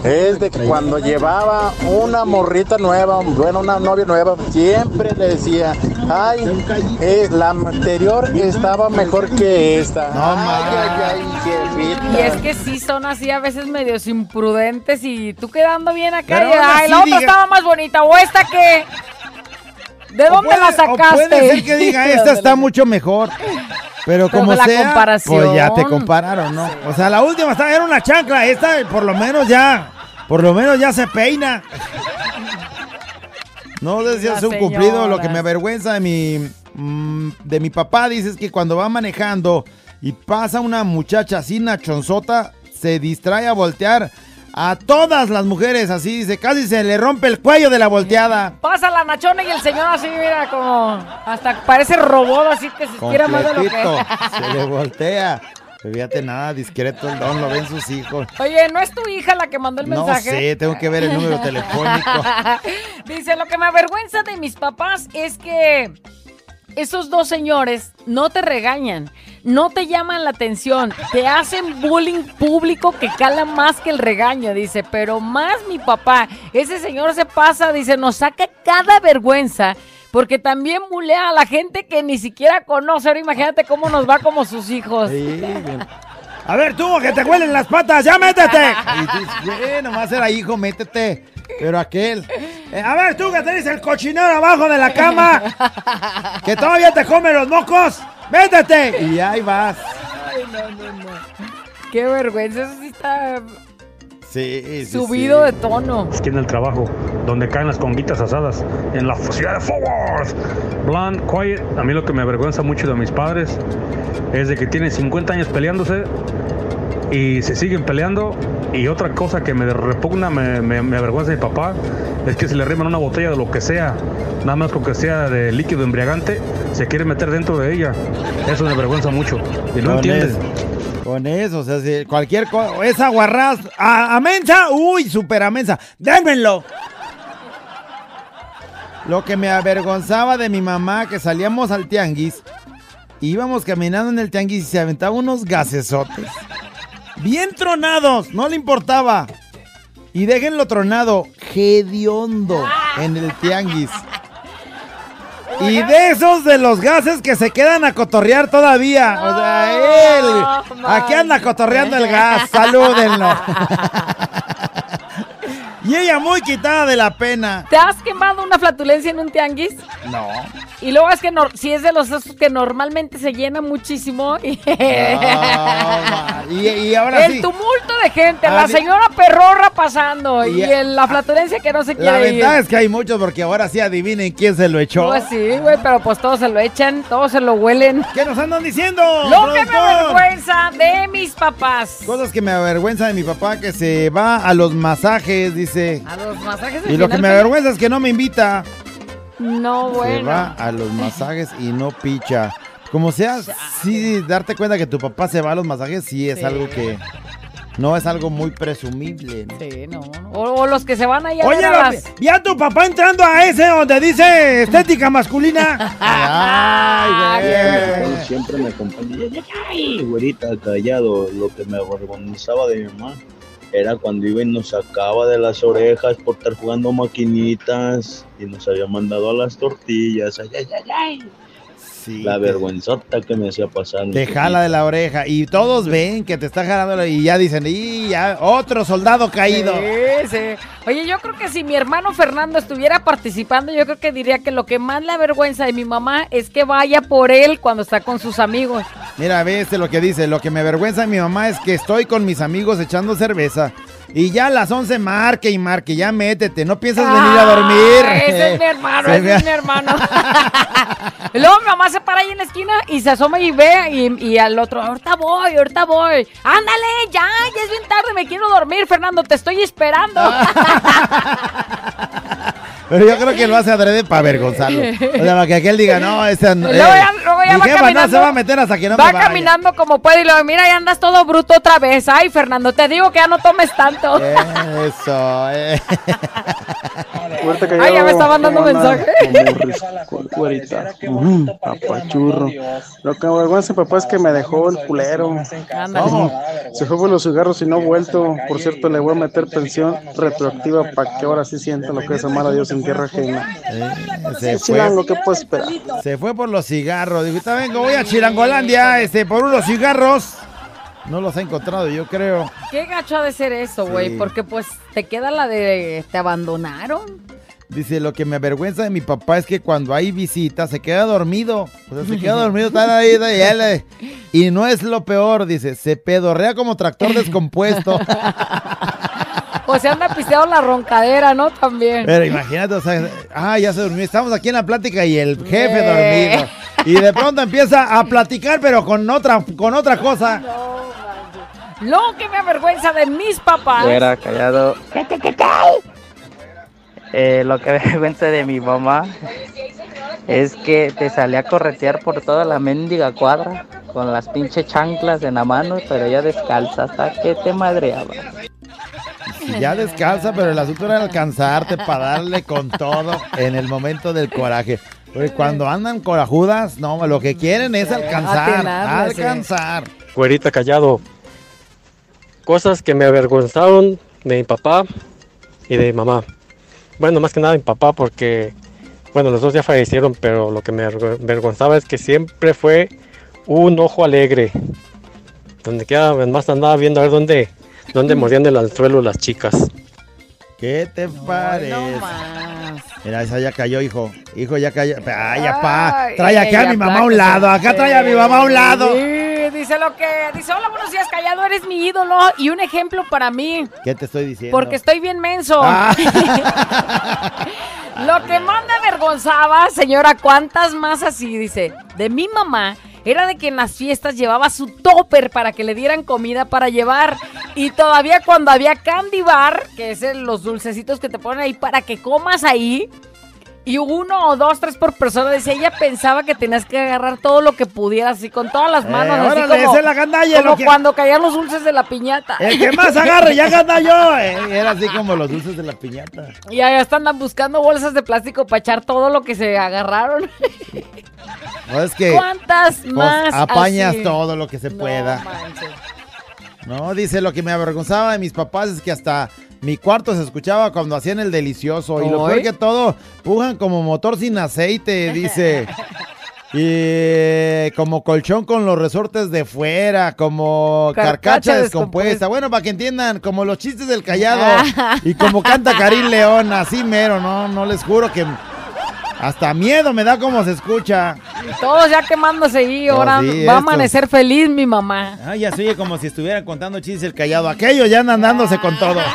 es de que cuando llevaba una morrita nueva, bueno, una novia nueva, siempre le decía, ay, eh, la anterior estaba mejor que esta. ay, ay, ay, jefita. Y es que sí son así a veces medios imprudentes y tú quedando bien acá Pero y aún ay, la otra diga- estaba más bonita o esta que ¿De dónde puede- la sacaste? O puede ser que diga, esta está mucho mejor. Pero como la sea, comparación. pues ya te compararon, ¿no? O sea, la última estaba, era una chancla, esta por lo menos ya, por lo menos ya se peina. No sé si es un cumplido, lo que me avergüenza de mi, mm, de mi papá, dices que cuando va manejando y pasa una muchacha así nachonzota, se distrae a voltear A todas las mujeres así, dice, casi se le rompe el cuello de la volteada. Pasa la nachona y el señor así, mira, como hasta parece robot, así que se estira más de lo que... Se le voltea. Fíjate nada, discreto el don, lo ven sus hijos. Oye, ¿no es tu hija la que mandó el No mensaje? sé, tengo que ver el número telefónico. Dice, lo que me avergüenza de mis papás es que esos dos señores no te regañan, no te llaman la atención, te hacen bullying público que cala más que el regaño, dice, pero más mi papá, ese señor se pasa, dice, nos saca cada vergüenza. Porque también bulea a la gente que ni siquiera conoce. Ahora imagínate cómo nos va como sus hijos. A ver, tú, que te huelen las patas, ya métete. Y dices, "Eh, nomás era hijo, métete. Pero aquel. eh, a ver, tú que tenés el cochinero abajo de la cama. Que todavía te come los mocos. Métete. Y ahí vas. Ay, no, no, no. Qué vergüenza, eso sí está Sí, sí, subido sí. de tono. Aquí en el trabajo, donde caen las conguitas asadas, en la ciudad de Forward. Blonde, quiet. A mí lo que me avergüenza mucho de mis padres es de que tienen 50 años peleándose y se siguen peleando. Y otra cosa que me repugna, me, me- me avergüenza de mi papá, es que se le riman una botella de lo que sea, nada más porque sea de líquido embriagante, se quiere meter dentro de ella. Eso me avergüenza mucho. Y no Con entiendes. con eso, o sea, si cualquier cosa, esa guarraz, a, a mensa, uy, super a mensa, démenlo. Lo que me avergonzaba de mi mamá, que salíamos al tianguis, íbamos caminando en el tianguis y se aventaba unos gasesotes. Bien tronados, no le importaba. Y déjenlo tronado, hediondo en el tianguis. Y de esos de los gases que se quedan a cotorrear todavía. O sea, él. Aquí anda cotorreando el gas. Salúdenlo. y ella muy quitada de la pena. ¿Te has quemado una flatulencia en un tianguis? No. Y luego es que si es de los esos que normalmente se llena muchísimo. Y, Y, y ahora el sí. tumulto de gente, la señora perrorra pasando y, Y- el- la flatulencia que no se La quiere ir. ventaja es que hay muchos porque ahora sí adivinen quién se lo echó. Pues sí, güey, pero pues todos se lo echan, todos se lo huelen. ¿Qué nos andan diciendo? Lo que me avergüenza de mis papás. Cosas que me avergüenza de mi papá que se va a los masajes, dice. A los masajes Y lo que me avergüenza es que no me invita. No, Se bueno. va a los masajes y no picha. Como sea, sí, darte cuenta que tu papá se va a los masajes, sí es Sí. algo que no es algo muy presumible. ¿no? Sí, no, no. O, o los que se van allá a Oye, las- vi a tu papá entrando a ese donde dice estética masculina. Ay, güey. Siempre me acompaña. Ay, güerita, callado. Lo que me avergonzaba de mi mamá era cuando iba y nos sacaba de las orejas por estar jugando maquinitas y nos había mandado a las tortillas. Ay, ay, ay, La vergüenzota que me hacía pasar. Te jala de la oreja y todos ven que te está jalando y ya dicen, y ya otro soldado caído. Sí, sí. Oye, yo creo que si mi hermano Fernando estuviera participando, yo creo que diría que lo que más le avergüenza de mi mamá es que vaya por él cuando está con sus amigos. Mira, ve este lo que dice. Lo que me avergüenza de mi mamá es que estoy con mis amigos echando cerveza. Y ya a las 11 marque y marque, ya métete, no piensas venir a dormir. Ah, ese es mi hermano, Se ese es mi hermano. luego mi mamá se para ahí en la esquina y se asoma y ve y, y al otro, ahorita voy, ahorita voy. Ándale, ya, ya es bien tarde, me quiero dormir, Fernando, te estoy esperando. Pero yo creo que lo hace adrede para avergonzarlo. O sea, para que aquel diga, no, ese no. Luego ya- luego ya mi va jefa no caminando. se va a meter hasta que no va me vaya. caminando como puede y luego, mira, ya andas todo bruto otra vez. Ay, Fernando, te digo que ya no tomes tanto. Eso, eh. Ay, ya me está mandando mensaje. Cuerita. Papachurro. Lo que me avergüenza mi papá es que me dejó el culero. Se fue por los cigarros y no ha vuelto. Por cierto, le voy a meter pensión retroactiva para que ahora sí sienta lo que es amar a Dios en tierra ajena. se Es chilango, ¿qué puedo esperar? Se fue por los cigarros. Dijo, "Ahorita vengo, voy a Chilangolandia, este, por unos cigarros. No los ha encontrado, yo creo. Qué gacho ha de ser eso, güey, Sí. porque pues te queda la de te abandonaron. Dice, lo que me avergüenza de mi papá es que cuando hay visita se queda dormido. O sea, se queda dormido, está ahí, y, él, eh, y no es lo peor, dice, se pedorrea como tractor descompuesto. O se anda pisteado la roncadera, ¿no? También. Pero imagínate, o sea, ah, ya se durmió. Estamos aquí en la plática y el jefe Eh. dormido. Y de pronto empieza a platicar, pero con otra, con otra cosa. Lo que me avergüenza de mis papás. Fuera callado. Eh, lo que me avergüenza de mi mamá es que te salía a corretear por toda la mendiga cuadra con las pinches chanclas en la mano, pero ella descalza hasta que te madreaba. Y ya descalza, pero el asunto era alcanzarte para darle con todo en el momento del coraje. Porque cuando andan corajudas, no, lo que quieren es alcanzar, alcanzar. Güerita callado. Cosas que me avergonzaron de mi papá y de mi mamá. Bueno, más que nada mi papá porque, bueno, los dos ya fallecieron, pero lo que me averg- avergonzaba es que siempre fue un ojo alegre. Donde quiera, más andaba viendo a ver dónde, dónde mordían el anzuelo las chicas. ¿Qué te parece? Mira, esa ya cayó, hijo. Hijo, ya cayó. Ay, papá. Ay, Trae aquí a mi mamá a un lado. Acá trae a mi mamá a un lado. Dice lo que. Dice, hola, buenos días, callado, eres mi ídolo y un ejemplo para mí. ¿Qué te estoy diciendo? Porque estoy bien menso. Ah. Lo que más me avergonzaba, señora, ¿cuántas más así? Dice, de mi mamá era de que en las fiestas llevaba su topper para que le dieran comida para llevar. Y todavía cuando había candy bar, que es el- los dulcecitos que te ponen ahí para que comas ahí. Y uno o dos, tres por persona, decía, ella pensaba que tenías que agarrar todo lo que pudieras y con todas las manos, Eh, así órale, como, es la gandalla, como lo que- cuando caían los dulces de la piñata. El que más agarre, ya gana yo. Eh, Era así como los dulces de la piñata. Y allá están buscando bolsas de plástico para echar todo lo que se agarraron. No es que. ¿Cuántas pues, más apañas así? todo lo que se pueda. No, dice lo que me avergonzaba de mis papás es que hasta mi cuarto se escuchaba cuando hacían el delicioso. Y lo peor que todo, pujan como motor sin aceite, dice. Y como colchón con los resortes de fuera, como carcacha, Carcacha descompuesta. Bueno, para que entiendan, como los chistes del callado. y como canta Karim León, así mero, no, no les juro que hasta miedo me da como se escucha. Todos ya quemándose ahí, No, ahora sí, va a esto. amanecer feliz mi mamá. Ah, ya se oye como si estuvieran contando chistes el callado. Aquellos ya andan dándose con todo.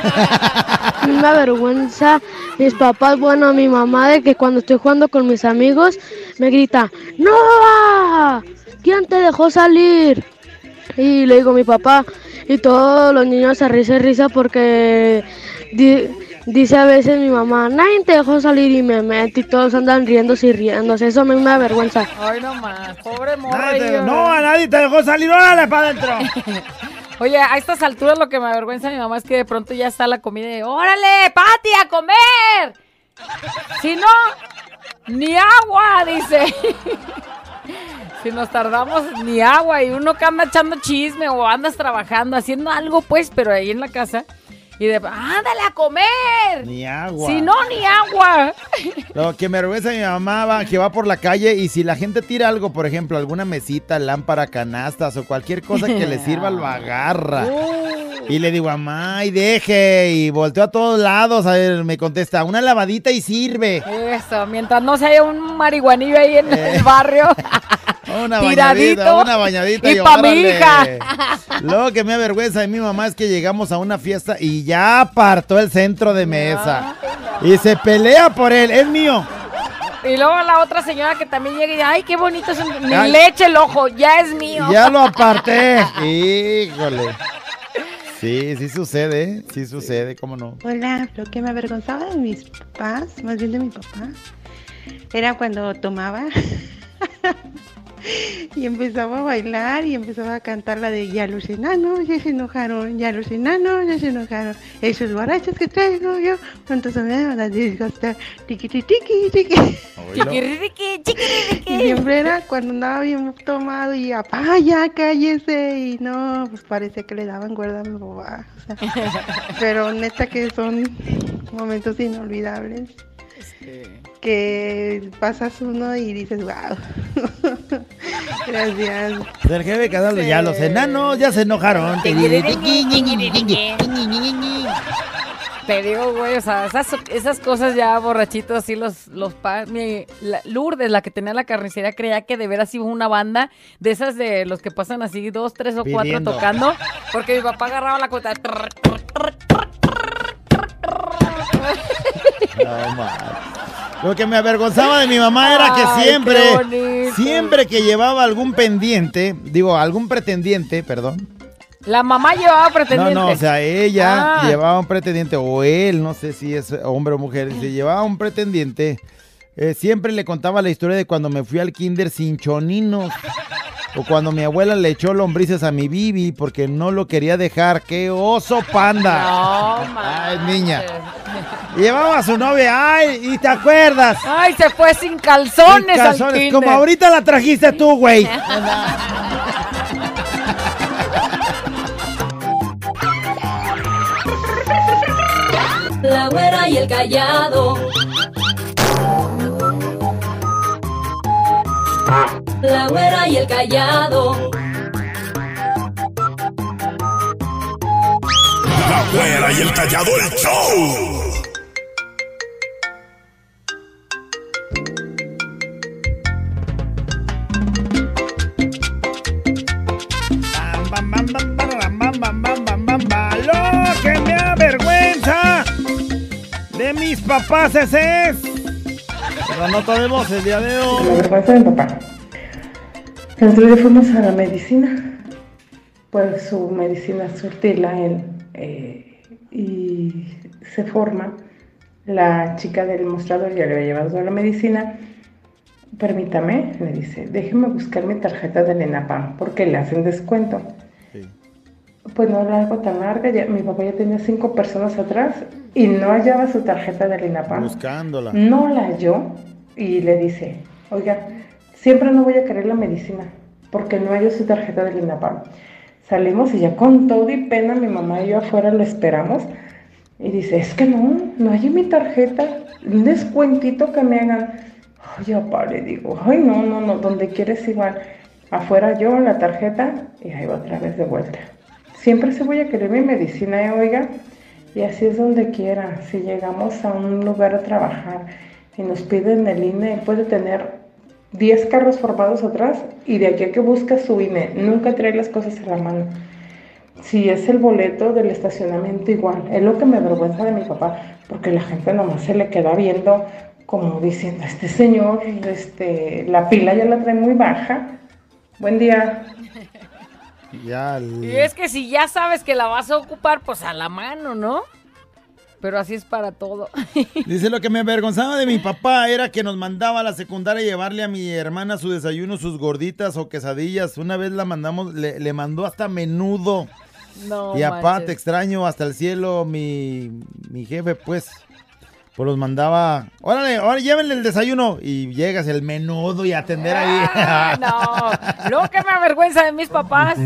A mí me avergüenza mis papás, bueno, mi mamá de que cuando estoy jugando con mis amigos me grita, ¡No! ¿Quién te dejó salir? Y le digo a mi papá y todos los niños se risa y risa porque di- dice a veces mi mamá, nadie te dejó salir y me meto y todos andan riéndose y riéndose. Eso a mí me avergüenza. Ay, no más, pobre morra. Te- no, a nadie te dejó salir. ¡Órale, para adentro! Oye, a estas alturas lo que me avergüenza mi mamá es que de pronto ya está la comida y ¡Órale, Pati, a comer! Si no, ni agua, dice. Si nos tardamos, ni agua. Y uno que anda echando chisme o andas trabajando, haciendo algo, pues, pero ahí en la casa. Y de, ándale a comer. Ni agua. Si no, ni agua. Lo que me de mi mamá va, que va por la calle y si la gente tira algo, por ejemplo, alguna mesita, lámpara, canastas o cualquier cosa que le sirva, lo agarra. Y le digo, mamá, y deje. Y volteo a todos lados. A ver, me contesta, una lavadita y sirve. Eso, mientras no se haya un marihuanillo ahí en el barrio. Una Tiradito. bañadita, una bañadita Y pa' mi órale. hija. Lo que me avergüenza de mi mamá es que llegamos a una fiesta y ya apartó el centro de mesa. Y se pelea por él, es mío. Y luego la otra señora que también llega y dice, ay, qué bonito es un... Ni Ay. le eche el ojo, ya es mío. Ya lo aparté. Híjole. Sí, sí sucede, ¿eh? sí sucede, ¿cómo no? Hola, lo que me avergonzaba de mis papás, más bien de mi papá, era cuando tomaba y empezaba a bailar y empezaba a cantar la de ya los enanos ya se enojaron, ya los enanos ya se enojaron, esos borrachos que traigo yo, pronto se me van a tiqui tiqui tiqui. Chiquiririqui, chiquiririqui. Y siempre era cuando andaba bien tomado y apá, ya cállese. Y no, pues parece que le daban cuerda a mi papá. o sea, pero neta que son momentos inolvidables. Que pasas uno y dices, wow. Gracias. Del jefe Casado, ya los enanos ya se enojaron. Te digo, güey, o sea, esas, esas cosas ya borrachitos, así los, los pa- mi, la- Lourdes, la que tenía la carnicería, creía que de veras iba una banda de esas de los que pasan así dos, tres o cuatro Pidiendo. tocando, porque mi papá agarraba la cuenta. No. Lo que me avergonzaba de mi mamá era que siempre, siempre que llevaba algún pendiente, digo, algún pretendiente, perdón, La mamá llevaba No, pretendiente. no, o sea, ella Ah. llevaba un pretendiente, o él, no sé si es hombre o mujer, dice, llevaba un pretendiente. eh, siempre le contaba la historia de cuando me fui al kinder sin choninos. O cuando mi abuela le echó lombrices a mi bibi porque no lo quería dejar. ¡Qué oso panda! No, Ay, niña. Llevaba a su novia, ay, y te acuerdas. Ay, se fue sin calzones, Sin calzones, al kinder. como ahorita la trajiste tú, güey. La güera y el callado. La güera y el callado. La güera y el callado el show. Lo que me avergüenza de mis papás ese es. La nota de voz el día de La hoy. vergüenza de mi papá. El otro día fuimos a la medicina, pues su medicina surtirla él eh, y se forma. La chica del mostrador ya le había llevado toda la medicina. Permítame, le dice, déjeme buscar mi tarjeta del ENAPAM porque le hacen descuento. Pues no era algo tan larga, ya, mi papá ya tenía cinco personas atrás y no hallaba su tarjeta del INAPAM. Buscándola. No la halló y le dice, oiga, siempre no voy a querer la medicina porque no hallo su tarjeta del INAPAM. Salimos y ya con todo y pena mi mamá y yo afuera lo esperamos y dice, es que no, no hay mi tarjeta, un descuentito que me hagan. Ay, ya le digo, ay no, no, no, donde quieres igual. Afuera yo la tarjeta y ahí va otra vez de vuelta. Siempre se voy a querer mi medicina, ¿eh, oiga. Y así es donde quiera. Si llegamos a un lugar a trabajar y nos piden el INE, puede tener 10 carros formados atrás y de aquí a que busca su INE, nunca trae las cosas en la mano. Si es el boleto del estacionamiento igual, es lo que me avergüenza de mi papá, porque la gente nomás se le queda viendo como diciendo, este señor, este, la pila ya la trae muy baja. Buen día. Y es que si ya sabes que la vas a ocupar, pues a la mano, ¿no? Pero así es para todo. Dice lo que me avergonzaba de mi papá era que nos mandaba a la secundaria llevarle a mi hermana su desayuno, sus gorditas o quesadillas. Una vez la mandamos, le, le mandó hasta menudo. No y aparte, extraño hasta el cielo, mi, mi jefe, pues, pues los mandaba. Órale, ahora llévenle el desayuno. Y llegas el menudo y atender ahí. Ay, no. Lo que me avergüenza de mis papás.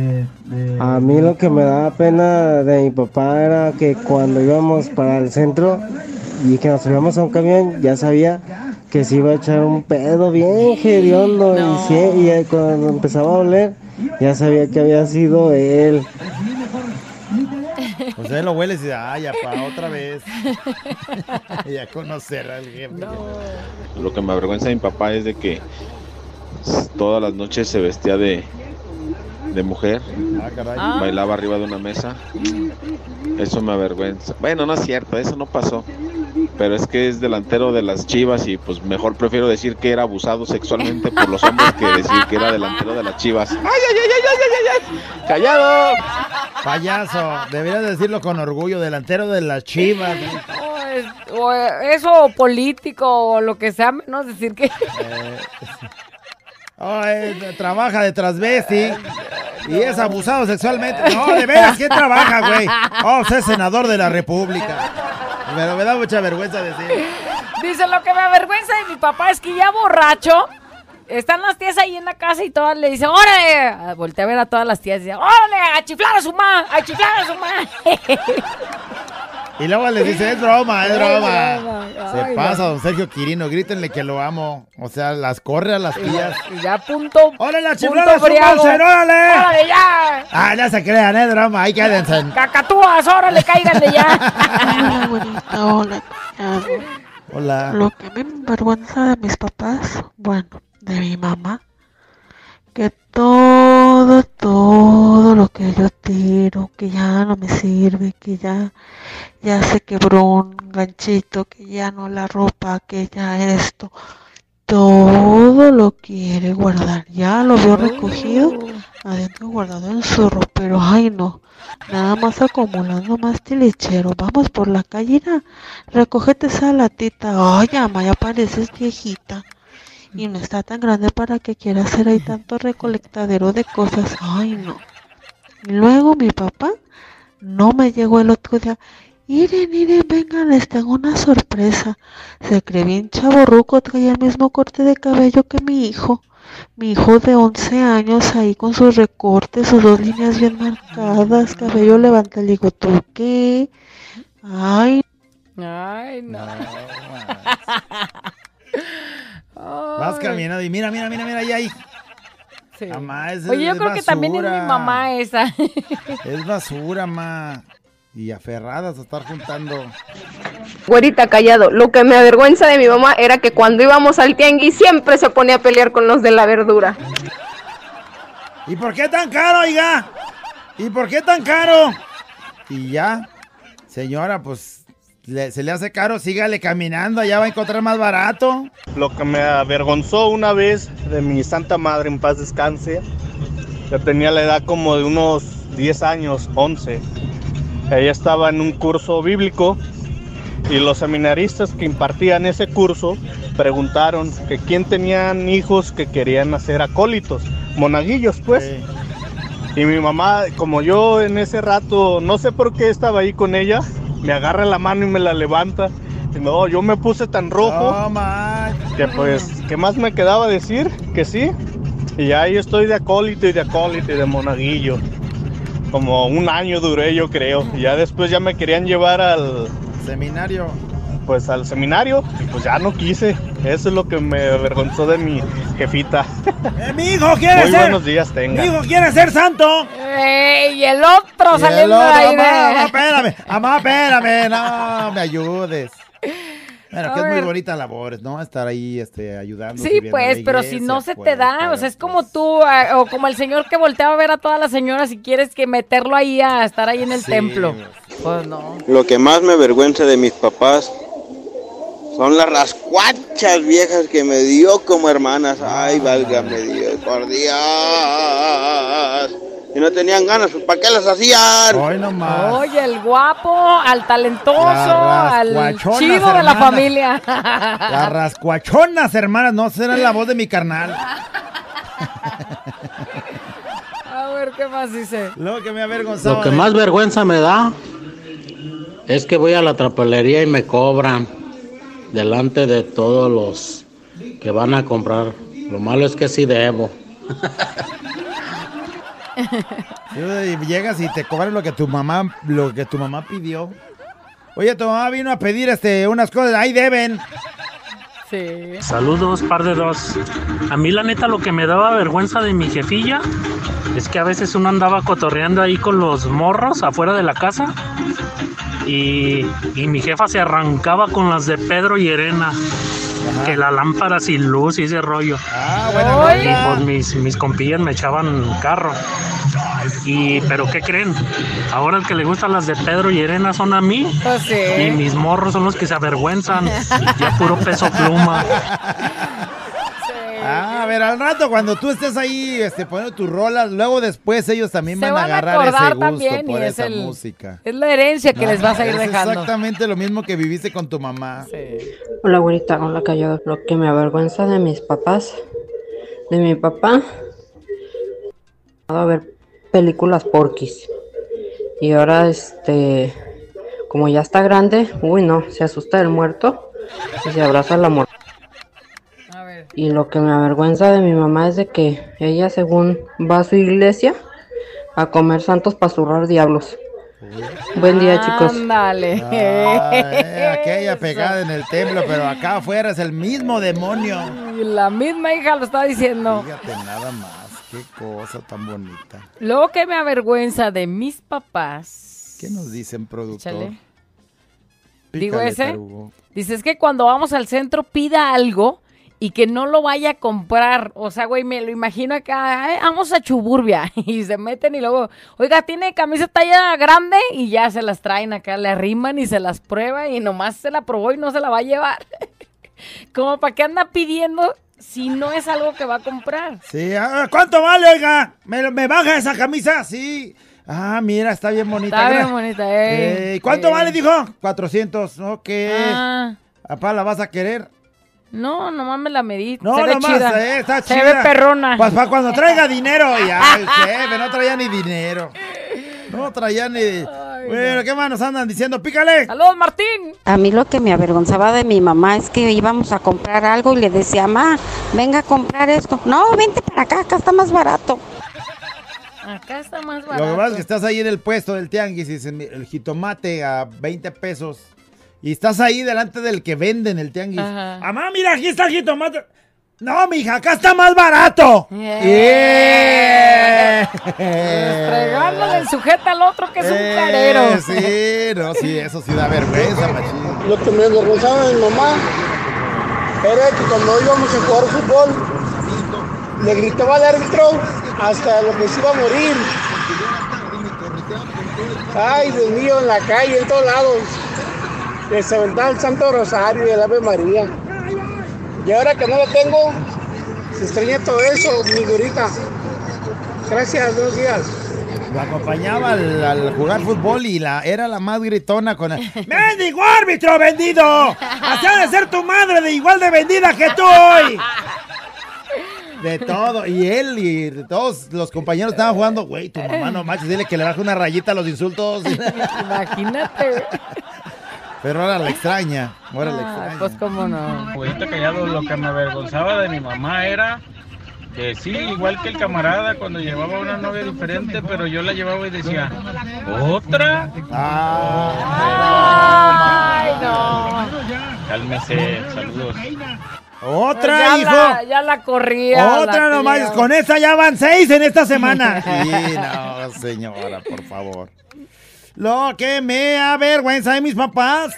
A mí lo que me daba pena de mi papá era que cuando íbamos para el centro y que nos subíamos a un camión, ya sabía que se iba a echar un pedo bien hediondo. Y, sí, y eh, cuando empezaba a oler, ya sabía que había sido él. Pues ahí lo hueles y dices, ay, pa, otra vez. ya conocer al jefe. Lo que me avergüenza de mi papá es de que todas las noches se vestía de, de mujer, Ah, caray. bailaba arriba de una mesa. Eso me avergüenza. Bueno, no es cierto, eso no pasó. Pero es que es delantero de las chivas y pues mejor prefiero decir que era abusado sexualmente por los hombres que decir que era delantero de las chivas. ¡Ay, ay, ay, ay, ay, ay, ay! ¡Callado! Payaso, deberías decirlo con orgullo, delantero de las chivas. O, es- o eso político o lo que sea, menos decir que... Oh, eh, trabaja de transvesti y es abusado sexualmente. No, de veras, ¿quién trabaja, güey? Oh, es senador de la República. Pero me da mucha vergüenza decir. Dice, lo que me avergüenza de mi papá es que ya borracho, están las tías ahí en la casa y todas le dicen, órale, Ah, voltea a ver a todas las tías y dice, órale, a chiflar a su mamá, a chiflar a su mamá. Y luego les dice, es broma, es broma. broma. Se Ay, pasa, don Sergio Quirino, grítenle que lo amo. O sea, las corre a las tías. Y ya punto. ¡Órale, la punto chiflada, su friago. Mauser, órale! ¡Órale, ya! Ah, ya se crean, es broma, ahí quédense. ¡Cacatúas, órale, cáiganle ya! Hola, hola. Hola. Lo que me avergüenza de mis papás, bueno, de mi mamá, que todo, todo lo que yo tiro, que ya no me sirve, que ya, ya se quebró un ganchito, que ya no la ropa, que ya esto, todo lo quiere guardar. Ya lo veo recogido, adentro guardado en su pero ay no, nada más acumulando más tilichero. Vamos por la calle, mira, recógete esa latita. Ay, ama, ya pareces viejita. Y no está tan grande para que quiera hacer ahí tanto recolectadero de cosas. Ay, no. Y luego mi papá no me llegó el otro día. Miren, miren, vengan, les tengo una sorpresa. Se cree bien chaborruco, traía el mismo corte de cabello que mi hijo. Mi hijo de 11 años ahí con sus recortes, sus dos líneas bien marcadas, cabello levantado. Le digo, ¿tú qué? Ay, Ay, no. Vas caminando y mira, mira, mira, mira, ahí, ahí. Mamá, es- Oye, yo es creo que también es mi mamá esa. Es basura, ma. Y aferradas a estar juntando. Güerita callado, lo que me avergüenza de mi mamá era que cuando íbamos al tianguis siempre se ponía a pelear con los de la verdura. ¿Y por qué tan caro, oiga? ¿Y por qué tan caro? Y ya, señora, pues le- se le hace caro, sígale caminando, allá va a encontrar más barato. Lo que me avergonzó una vez de mi santa madre en paz descanse, yo tenía la edad como de unos 10 años, 11. Ella estaba en un curso bíblico y los seminaristas que impartían ese curso preguntaron que quién tenían hijos que querían hacer acólitos, monaguillos pues. Y mi mamá, como yo en ese rato, no sé por qué estaba ahí con ella, me agarra la mano y me la levanta. Y no, yo me puse tan rojo que pues, ¿qué más me quedaba decir? Que sí. Y ahí estoy de acólito y de acólito y de monaguillo. Como un año duré yo creo. Y ya después ya me querían llevar al... Seminario. Pues al seminario. Y pues ya no quise. Eso es lo que me avergonzó de mi jefita. Eh, mi hijo quiere Muy ser. buenos días tenga. Mi hijo quiere ser santo. Ey, y el otro Y el saliendo otro, de ahí. mamá, mamá, espérame, mamá, espérame, no me ayudes. Bueno, que es muy bonita labor, ¿no? Estar ahí este, ayudando. Sí, pues, pero si no se pues, te da, o sea, es como tú, o como el señor que volteaba a ver a todas las señoras y quieres que meterlo ahí a estar ahí en el templo. Pues no. Lo que más me avergüenza de mis papás son las rascuachas viejas que me dio como hermanas. Ay, válgame Dios, por Dios. Si no tenían ganas, pues ¿para qué las hacían? Hoy nomás. Oye, el guapo, al talentoso, al chido de la familia. Las rascuachonas, hermanas, no serán la voz de mi carnal. A ver, ¿qué más dice? Lo que me avergonzaba. Lo que más vergüenza me da es que voy a la trapalería y me cobran delante de todos los que van a comprar. Lo malo es que sí debo. Y llegas y te cobran lo que tu mamá, lo que tu mamá pidió. Oye, tu mamá vino a pedir este unas cosas, ahí deben. Sí. Saludos, par de dos. A mí la neta lo que me daba vergüenza de mi jefilla es que a veces uno andaba cotorreando ahí con los morros afuera de la casa y, y mi jefa se arrancaba con las de Pedro y Elena. Que la lámpara sin luz y ese rollo. buena y rola. pues mis, mis compillas me echaban carro. Y, pero ¿qué creen? Ahora el que le gustan las de Pedro y Elena son a mí. Pues sí. Y mis morros son los que se avergüenzan. Ya puro peso pluma. Ah, a ver, al rato cuando tú estés ahí este, poniendo tus rolas, luego después ellos también van a van a agarrar ese gusto por es esa el- música. Es la herencia que les vas a ir Es dejando. exactamente lo mismo que viviste con tu mamá. Hola, güerita, hola, callado. Lo que me avergüenza de mis papás, de mi papá, a ver películas porquis. Y ahora, este, como ya está grande, uy, no, se asusta del muerto y se abraza al amor. Y lo que me avergüenza de mi mamá es de que ella, según va a su iglesia, a comer santos para zurrar diablos. Buen día, chicos. Ándale. Ah, eh, aquella pegada en el templo, pero acá afuera es el mismo demonio. Y la misma hija lo está diciendo. Fíjate nada más, qué cosa tan bonita. Lo que me avergüenza de mis papás. ¿Qué nos dicen, productor? Digo ese. tarugo. Dice, es que cuando vamos al centro pida algo y que no lo vaya a comprar. O sea, güey, me lo imagino acá, "Ay, vamos a Chuburbia. Y se meten y luego, oiga, tiene camisa talla grande y ya se las traen acá, le arriman y se las prueba y nomás se la probó y no se la va a llevar. Como para qué anda pidiendo si no es algo que va a comprar. Sí, ah, ¿cuánto vale, oiga? ¿Me, me baja esa camisa? Sí. Ah, mira, está bien bonita. Está bien bonita, eh. ¿Cuánto vale, dijo? 400. Ok. Ah. Apá, ¿la vas a querer? No, nomás me la medí. No, se nomás, chida. eh, está se chida. ve perrona. Pues para cuando traiga dinero. Ya, el jefe, no traía ni dinero. No traía ni... bueno, ¿qué más nos andan diciendo? ¡Pícale! ¡Saludos, Martín! A mí lo que me avergonzaba de mi mamá es que íbamos a comprar algo y le decía, mamá, venga a comprar esto. No, vente para acá, acá está más barato. Acá está más Lo barato. que pasa es que estás ahí en el puesto del tianguis y dicen, "Mira, el jitomate a 20 pesos. Y estás ahí delante del que vende en el tianguis. Ajá. Mamá, mira, aquí está el jitomate. No, mija, acá está más barato. Yeah. Yeah. Fregándole el sujeto al otro que es un Eh, carero. Sí, no, sí, eso sí da vergüenza, machín. Lo que me avergonzaba de mi mamá era que cuando íbamos a jugar fútbol, le gritaba al árbitro hasta lo que se iba a morir. Ay, Dios mío, en la calle, en todos lados. Les aventaba el Santo Rosario y el Ave María. Y ahora que no lo tengo, se extraña todo eso, mi gurita. Gracias, buenos días. Lo acompañaba al, al jugar fútbol y la, era la más gritona con el... ¡Mendigo árbitro vendido! Así ha de ser tu madre de igual de vendida que tú hoy. De todo. Y él y todos los compañeros estaban jugando. Güey, tu mamá no manches, dile que le baje una rayita a los insultos. Imagínate. Pero ahora la extraña. Ahora la Ah, extraña. pues cómo no. Abuelita Callado, lo que me avergonzaba de mi mamá era que sí, igual que el camarada cuando llevaba una novia diferente, pero yo la llevaba y decía, ¿otra? Ay, no. Cálmese, saludos. Otra, ya hijo. La, ya la corría. Otra la nomás. Con esta ya van seis en esta semana. Sí, no, señora, por favor. Lo que me avergüenza de mis papás.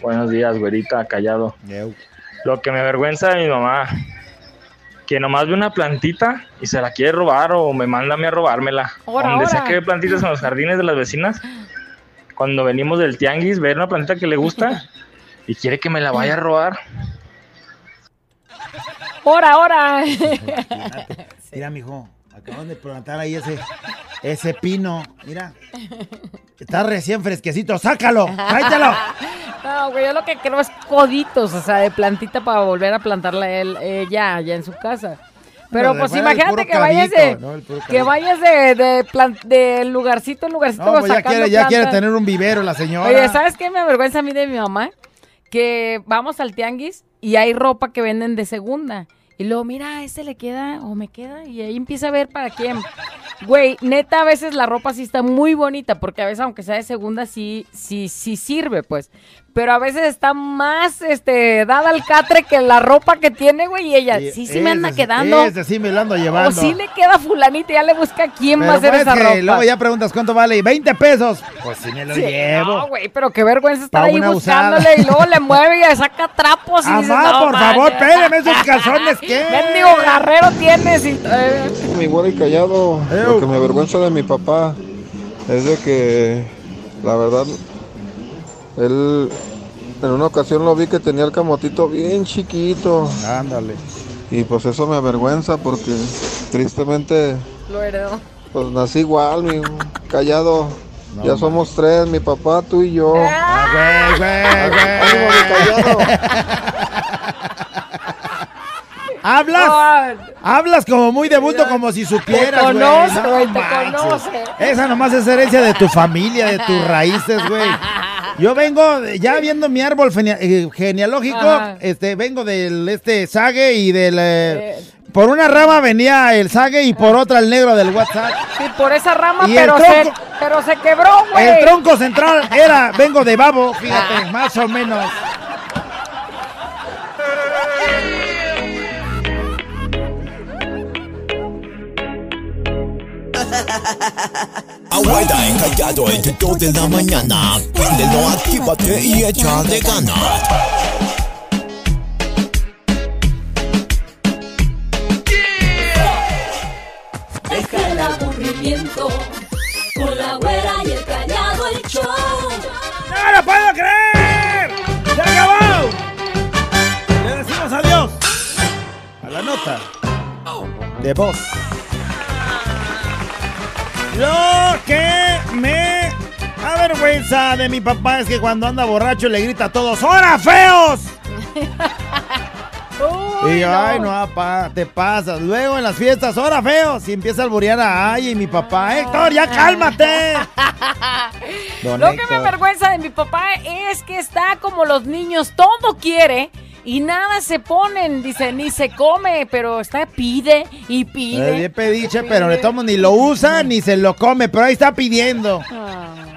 Buenos días, güerita, callado. Lo que me avergüenza de mi mamá, que nomás ve una plantita y se la quiere robar o me manda a mí a robármela. Ahora, Donde ahora. sea que ve plantitas en los jardines de las vecinas, cuando venimos del tianguis, ver una plantita que le gusta y quiere que me la vaya a robar. Ahora, ahora. Mira, mijo, acaban de plantar ahí ese, ese pino. Mira, está recién fresquecito. ¡Sácalo! ¡Tráetelo! No, güey, yo lo que creo es coditos, o sea, de plantita para volver a plantarla él eh, ya, ya en su casa. Pero pues imagínate que vayas de, que vayas de, de, plan- de lugarcito en lugarcito No, pues ya quiere, ya quiere tener un vivero la señora. Oye, ¿sabes qué me avergüenza a mí de mi mamá? Que vamos al tianguis y hay ropa que venden de segunda. Y luego, mira, este le queda o me queda. Y ahí empieza a ver para quién. Güey, neta, a veces la ropa sí está muy bonita. Porque a veces, aunque sea de segunda, sí, sí, sí sirve, pues. Pero a veces está más, este, dada al catre que la ropa que tiene, güey. Y ella, sí, sí me anda quedando. Ese sí me lo ando llevando. O sí le queda a fulanita y ya le busca quién va a Pero hacer pues esa que ropa. Luego ya preguntas cuánto vale. 20 pesos. Pues sí me lo Sí, llevo. No, güey, pero qué vergüenza estar ahí buscándole usada. y luego le mueve y le saca trapos y dices, Amá, no, por favor, manches. pégame esos calzones, ¿qué? Mendigo garrero tienes y... eh, Mi güero y callado, lo que me avergüenza de mi papá es de que, la verdad, él en una ocasión lo vi que tenía el camotito bien chiquito. Ándale. Y pues eso me avergüenza porque tristemente, Lo heredó. pues nací igual, mi callado. ya somos tres, mi papá, tú y yo. Ah, güey, güey, Ánimo, mi callado. Hablas, hablas como muy debuto, como si supieras, Te güey. conoce, No güey, te manches. conoce. Esa nomás es herencia de tu familia, de tus raíces, güey. Yo vengo, de- ya viendo mi árbol eh, genealógico, Ajá. este, vengo del este sague y del eh, por una rama venía el sague y por otra el negro del WhatsApp. Sí, por esa rama, Y el pero se, tronco- pero se quebró, güey. El tronco central era, vengo de babo, fíjate, más o menos. Abuela encallado entre 2 de la mañana. Préndelo, actívate y échale ganas. Deja el aburrimiento con la güera y el callado el show. ¡No lo puedo creer! ¡Se acabó! Vamos, adiós. A la nota de voz. Avergüenza de mi papá es que cuando anda borracho le grita a todos, ¡Hora, feos! Uy, y yo, no. ay, no, papá, te pasas. Luego en las fiestas, ¡Hora, feos! Y empieza a alburear a Ay y mi papá, ¡Héctor, ya cálmate! Don Lo que me avergüenza de mi papá es que está como los niños, todo quiere y nada se ponen, dice, ni se come, pero está pide y Es pide. bien pediche, pero le tomo ni lo usa ni se lo come, pero ahí está pidiendo.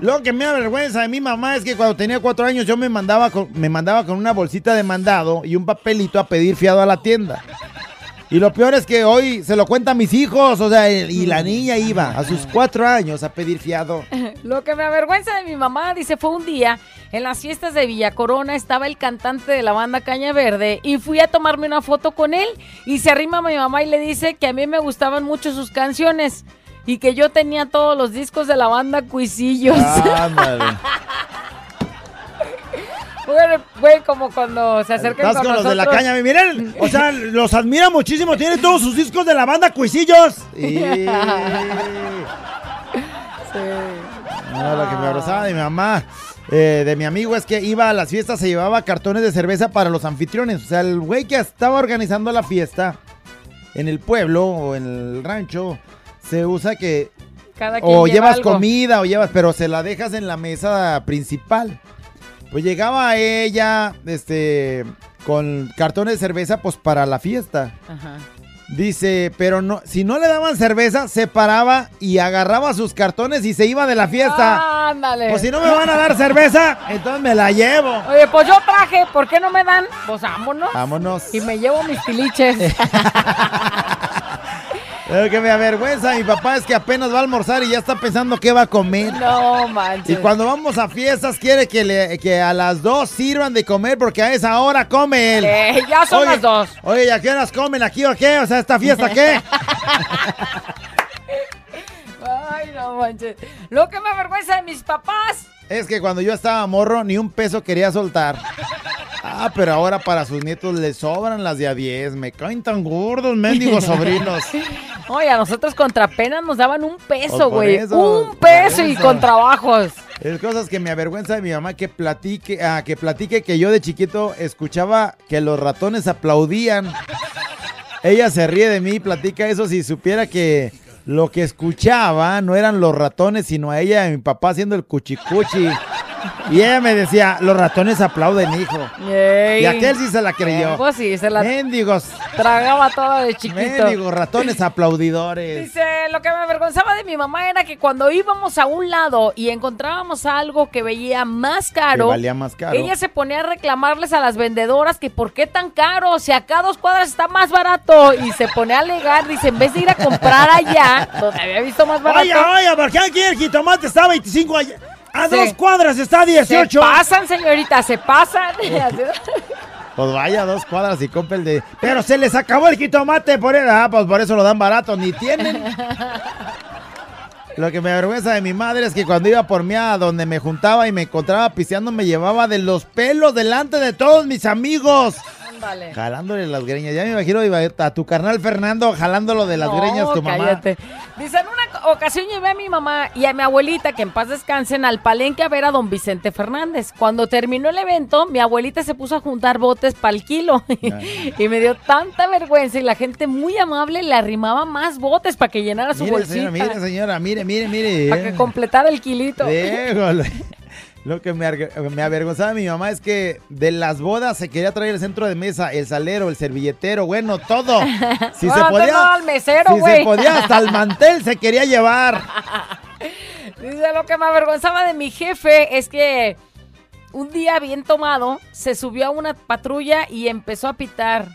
Lo que me avergüenza de mi mamá es que cuando tenía cuatro años yo me mandaba con, me mandaba con una bolsita de mandado y un papelito a pedir fiado a la tienda. Y lo peor es que hoy se lo cuentan mis hijos, o sea, y la niña iba a sus cuatro años a pedir fiado. Lo que me avergüenza de mi mamá, dice, fue un día en las fiestas de Villa Corona, estaba el cantante de la banda Caña Verde y fui a tomarme una foto con él y se arrima a mi mamá y le dice que a mí me gustaban mucho sus canciones y que yo tenía todos los discos de la banda Cuisillos. Ándale. Güey, güey, como cuando se acercan Estás con, con los de la caña, miren, o sea, los admira muchísimo, tiene todos sus discos de la banda Cuisillos. Y... No, lo que me abrazaba de mi mamá, eh, de mi amigo, es que iba a las fiestas, se llevaba cartones de cerveza para los anfitriones. O sea, el güey que estaba organizando la fiesta en el pueblo o en el rancho, se usa que Cada quien o lleva llevas algo. comida o llevas, pero se la dejas en la mesa principal. Pues llegaba ella, este, con cartones de cerveza, pues para la fiesta. Ajá. Dice, pero no, si no le daban cerveza, se paraba y agarraba sus cartones y se iba de la fiesta. Ándale. Pues si no me van a dar cerveza, entonces me la llevo. Oye, pues yo traje, ¿por qué no me dan? Pues vámonos. Vámonos. Y me llevo mis tiliches. Lo que me avergüenza mi papá es que apenas va a almorzar y ya está pensando qué va a comer. no manches. Y cuando vamos a fiestas quiere que, le, que a las dos sirvan de comer porque a esa hora come él. Eh, ya son las dos. Oye, ¿y a qué horas comen aquí o qué? O sea, ¿esta fiesta qué? Ay, no manches. Lo que me avergüenza de mis papás. Es que cuando yo estaba morro, ni un peso quería soltar. Ah, pero ahora para sus nietos les sobran las de a 10. Me caen tan gordos, mendigos sobrinos. Oye, a nosotros contra pena nos daban un peso, por güey. Un peso y con trabajos. Es cosas que me avergüenza de mi mamá que platique, ah, que platique que yo de chiquito escuchaba que los ratones aplaudían. Ella se ríe de mí, platica eso si supiera que lo que escuchaba no eran los ratones, sino a ella y a mi papá haciendo el cuchicuchi. Y ella me decía, los ratones aplauden, hijo. Ey. Y aquel sí se la creyó. Pues sí, se la Mendigos, tragaba toda de chiquito. mendigos ratones aplaudidores. Dice, lo que me avergonzaba de mi mamá era que cuando íbamos a un lado y encontrábamos algo que veía más caro, Que valía más caro. ella se ponía a reclamarles a las vendedoras que por qué tan caro, si acá a dos cuadras está más barato y se pone a alegar, dice, en vez de ir a comprar allá, donde había visto más barato. Oye, oye, ¿por qué aquí el jitomate está a 25 allá? A dos cuadras está a 18. Se pasan, señorita, se pasan. Pues vaya dos cuadras y compre el de. Pero se les acabó el jitomate por. Ah, pues por eso lo dan barato, ni tienen. Lo que me avergüenza de mi madre es que cuando iba por mí a donde me juntaba y me encontraba pisteando, me llevaba de los pelos delante de todos mis amigos. Ándale. Jalándole las greñas. Ya me imagino iba a tu carnal Fernando jalándolo de las No, greñas tu mamá. cállate. Dice, en una ocasión llevé a mi mamá y a mi abuelita, que en paz descansen, al palenque a ver a don Vicente Fernández. Cuando terminó el evento, mi abuelita se puso a juntar botes para el kilo. y me dio tanta vergüenza y la gente muy amable le arrimaba más botes para que llenara su Mire, bolsita. señora, mire, señora, mire, mire, mire. Para que completara el kilito. Lo que me, me avergonzaba de mi mamá es que de las bodas se quería traer el centro de mesa, el salero, el servilletero, bueno, todo. Si se podía, al mesero, si se podía, hasta el mantel se quería llevar. Dice, lo que me avergonzaba de mi jefe es que un día bien tomado se subió a una patrulla y empezó a pitar.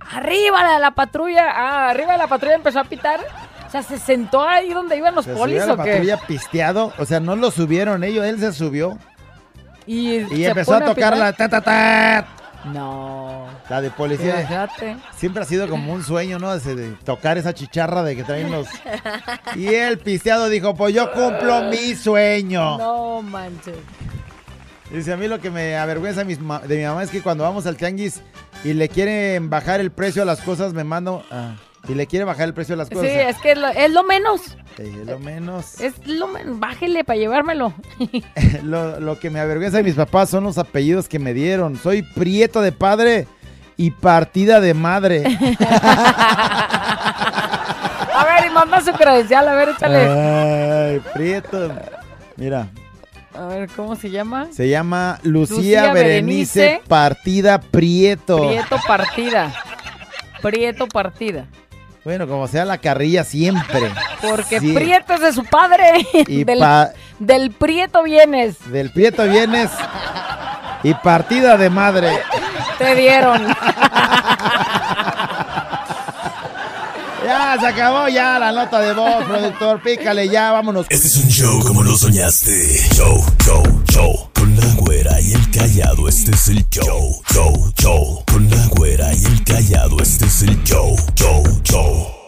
Arriba de la patrulla, ah, arriba de la patrulla empezó a pitar. O sea, se sentó ahí donde iban los Se polis a o qué. patrulla pisteado, o sea, no lo subieron ellos, él se subió Y, y se empezó a pone tocar la ta ta ta. No. La de policía. Fíjate. Siempre ha sido como un sueño, ¿no? Ese de tocar esa chicharra de que traen los. Y el pisteado dijo, pues yo cumplo mi sueño. No manches. Dice, a mí lo que me avergüenza de mi mamá es que cuando vamos al tianguis y le quieren bajar el precio a las cosas, me mando. ah, y le quieren bajar el precio a las Sí, cosas. es que es lo, es lo menos. Eh, lo menos. Es lo menos. Bájele para llevármelo. Lo, lo que me avergüenza de mis papás son los apellidos que me dieron. Soy prieto de padre y partida de madre. A ver, y manda su credencial, a ver, échale. Ay, prieto. Mira, A ver, ¿cómo se llama? se llama Lucía, Lucía Berenice, Berenice Partida Prieto. Prieto partida. Prieto partida. Bueno, como sea la carrilla siempre. Porque Sí. Prieto es de su padre. Y del, pa- del Prieto vienes. Del Prieto vienes y partida de madre. Te dieron. Se acabó ya la nota de voz, productor. Pícale ya, vámonos. Este es un show como lo soñaste. Show, show, show. Con la güera y el callado, este es el show. Show, show. Con la güera y el callado, este es el show. Show, show.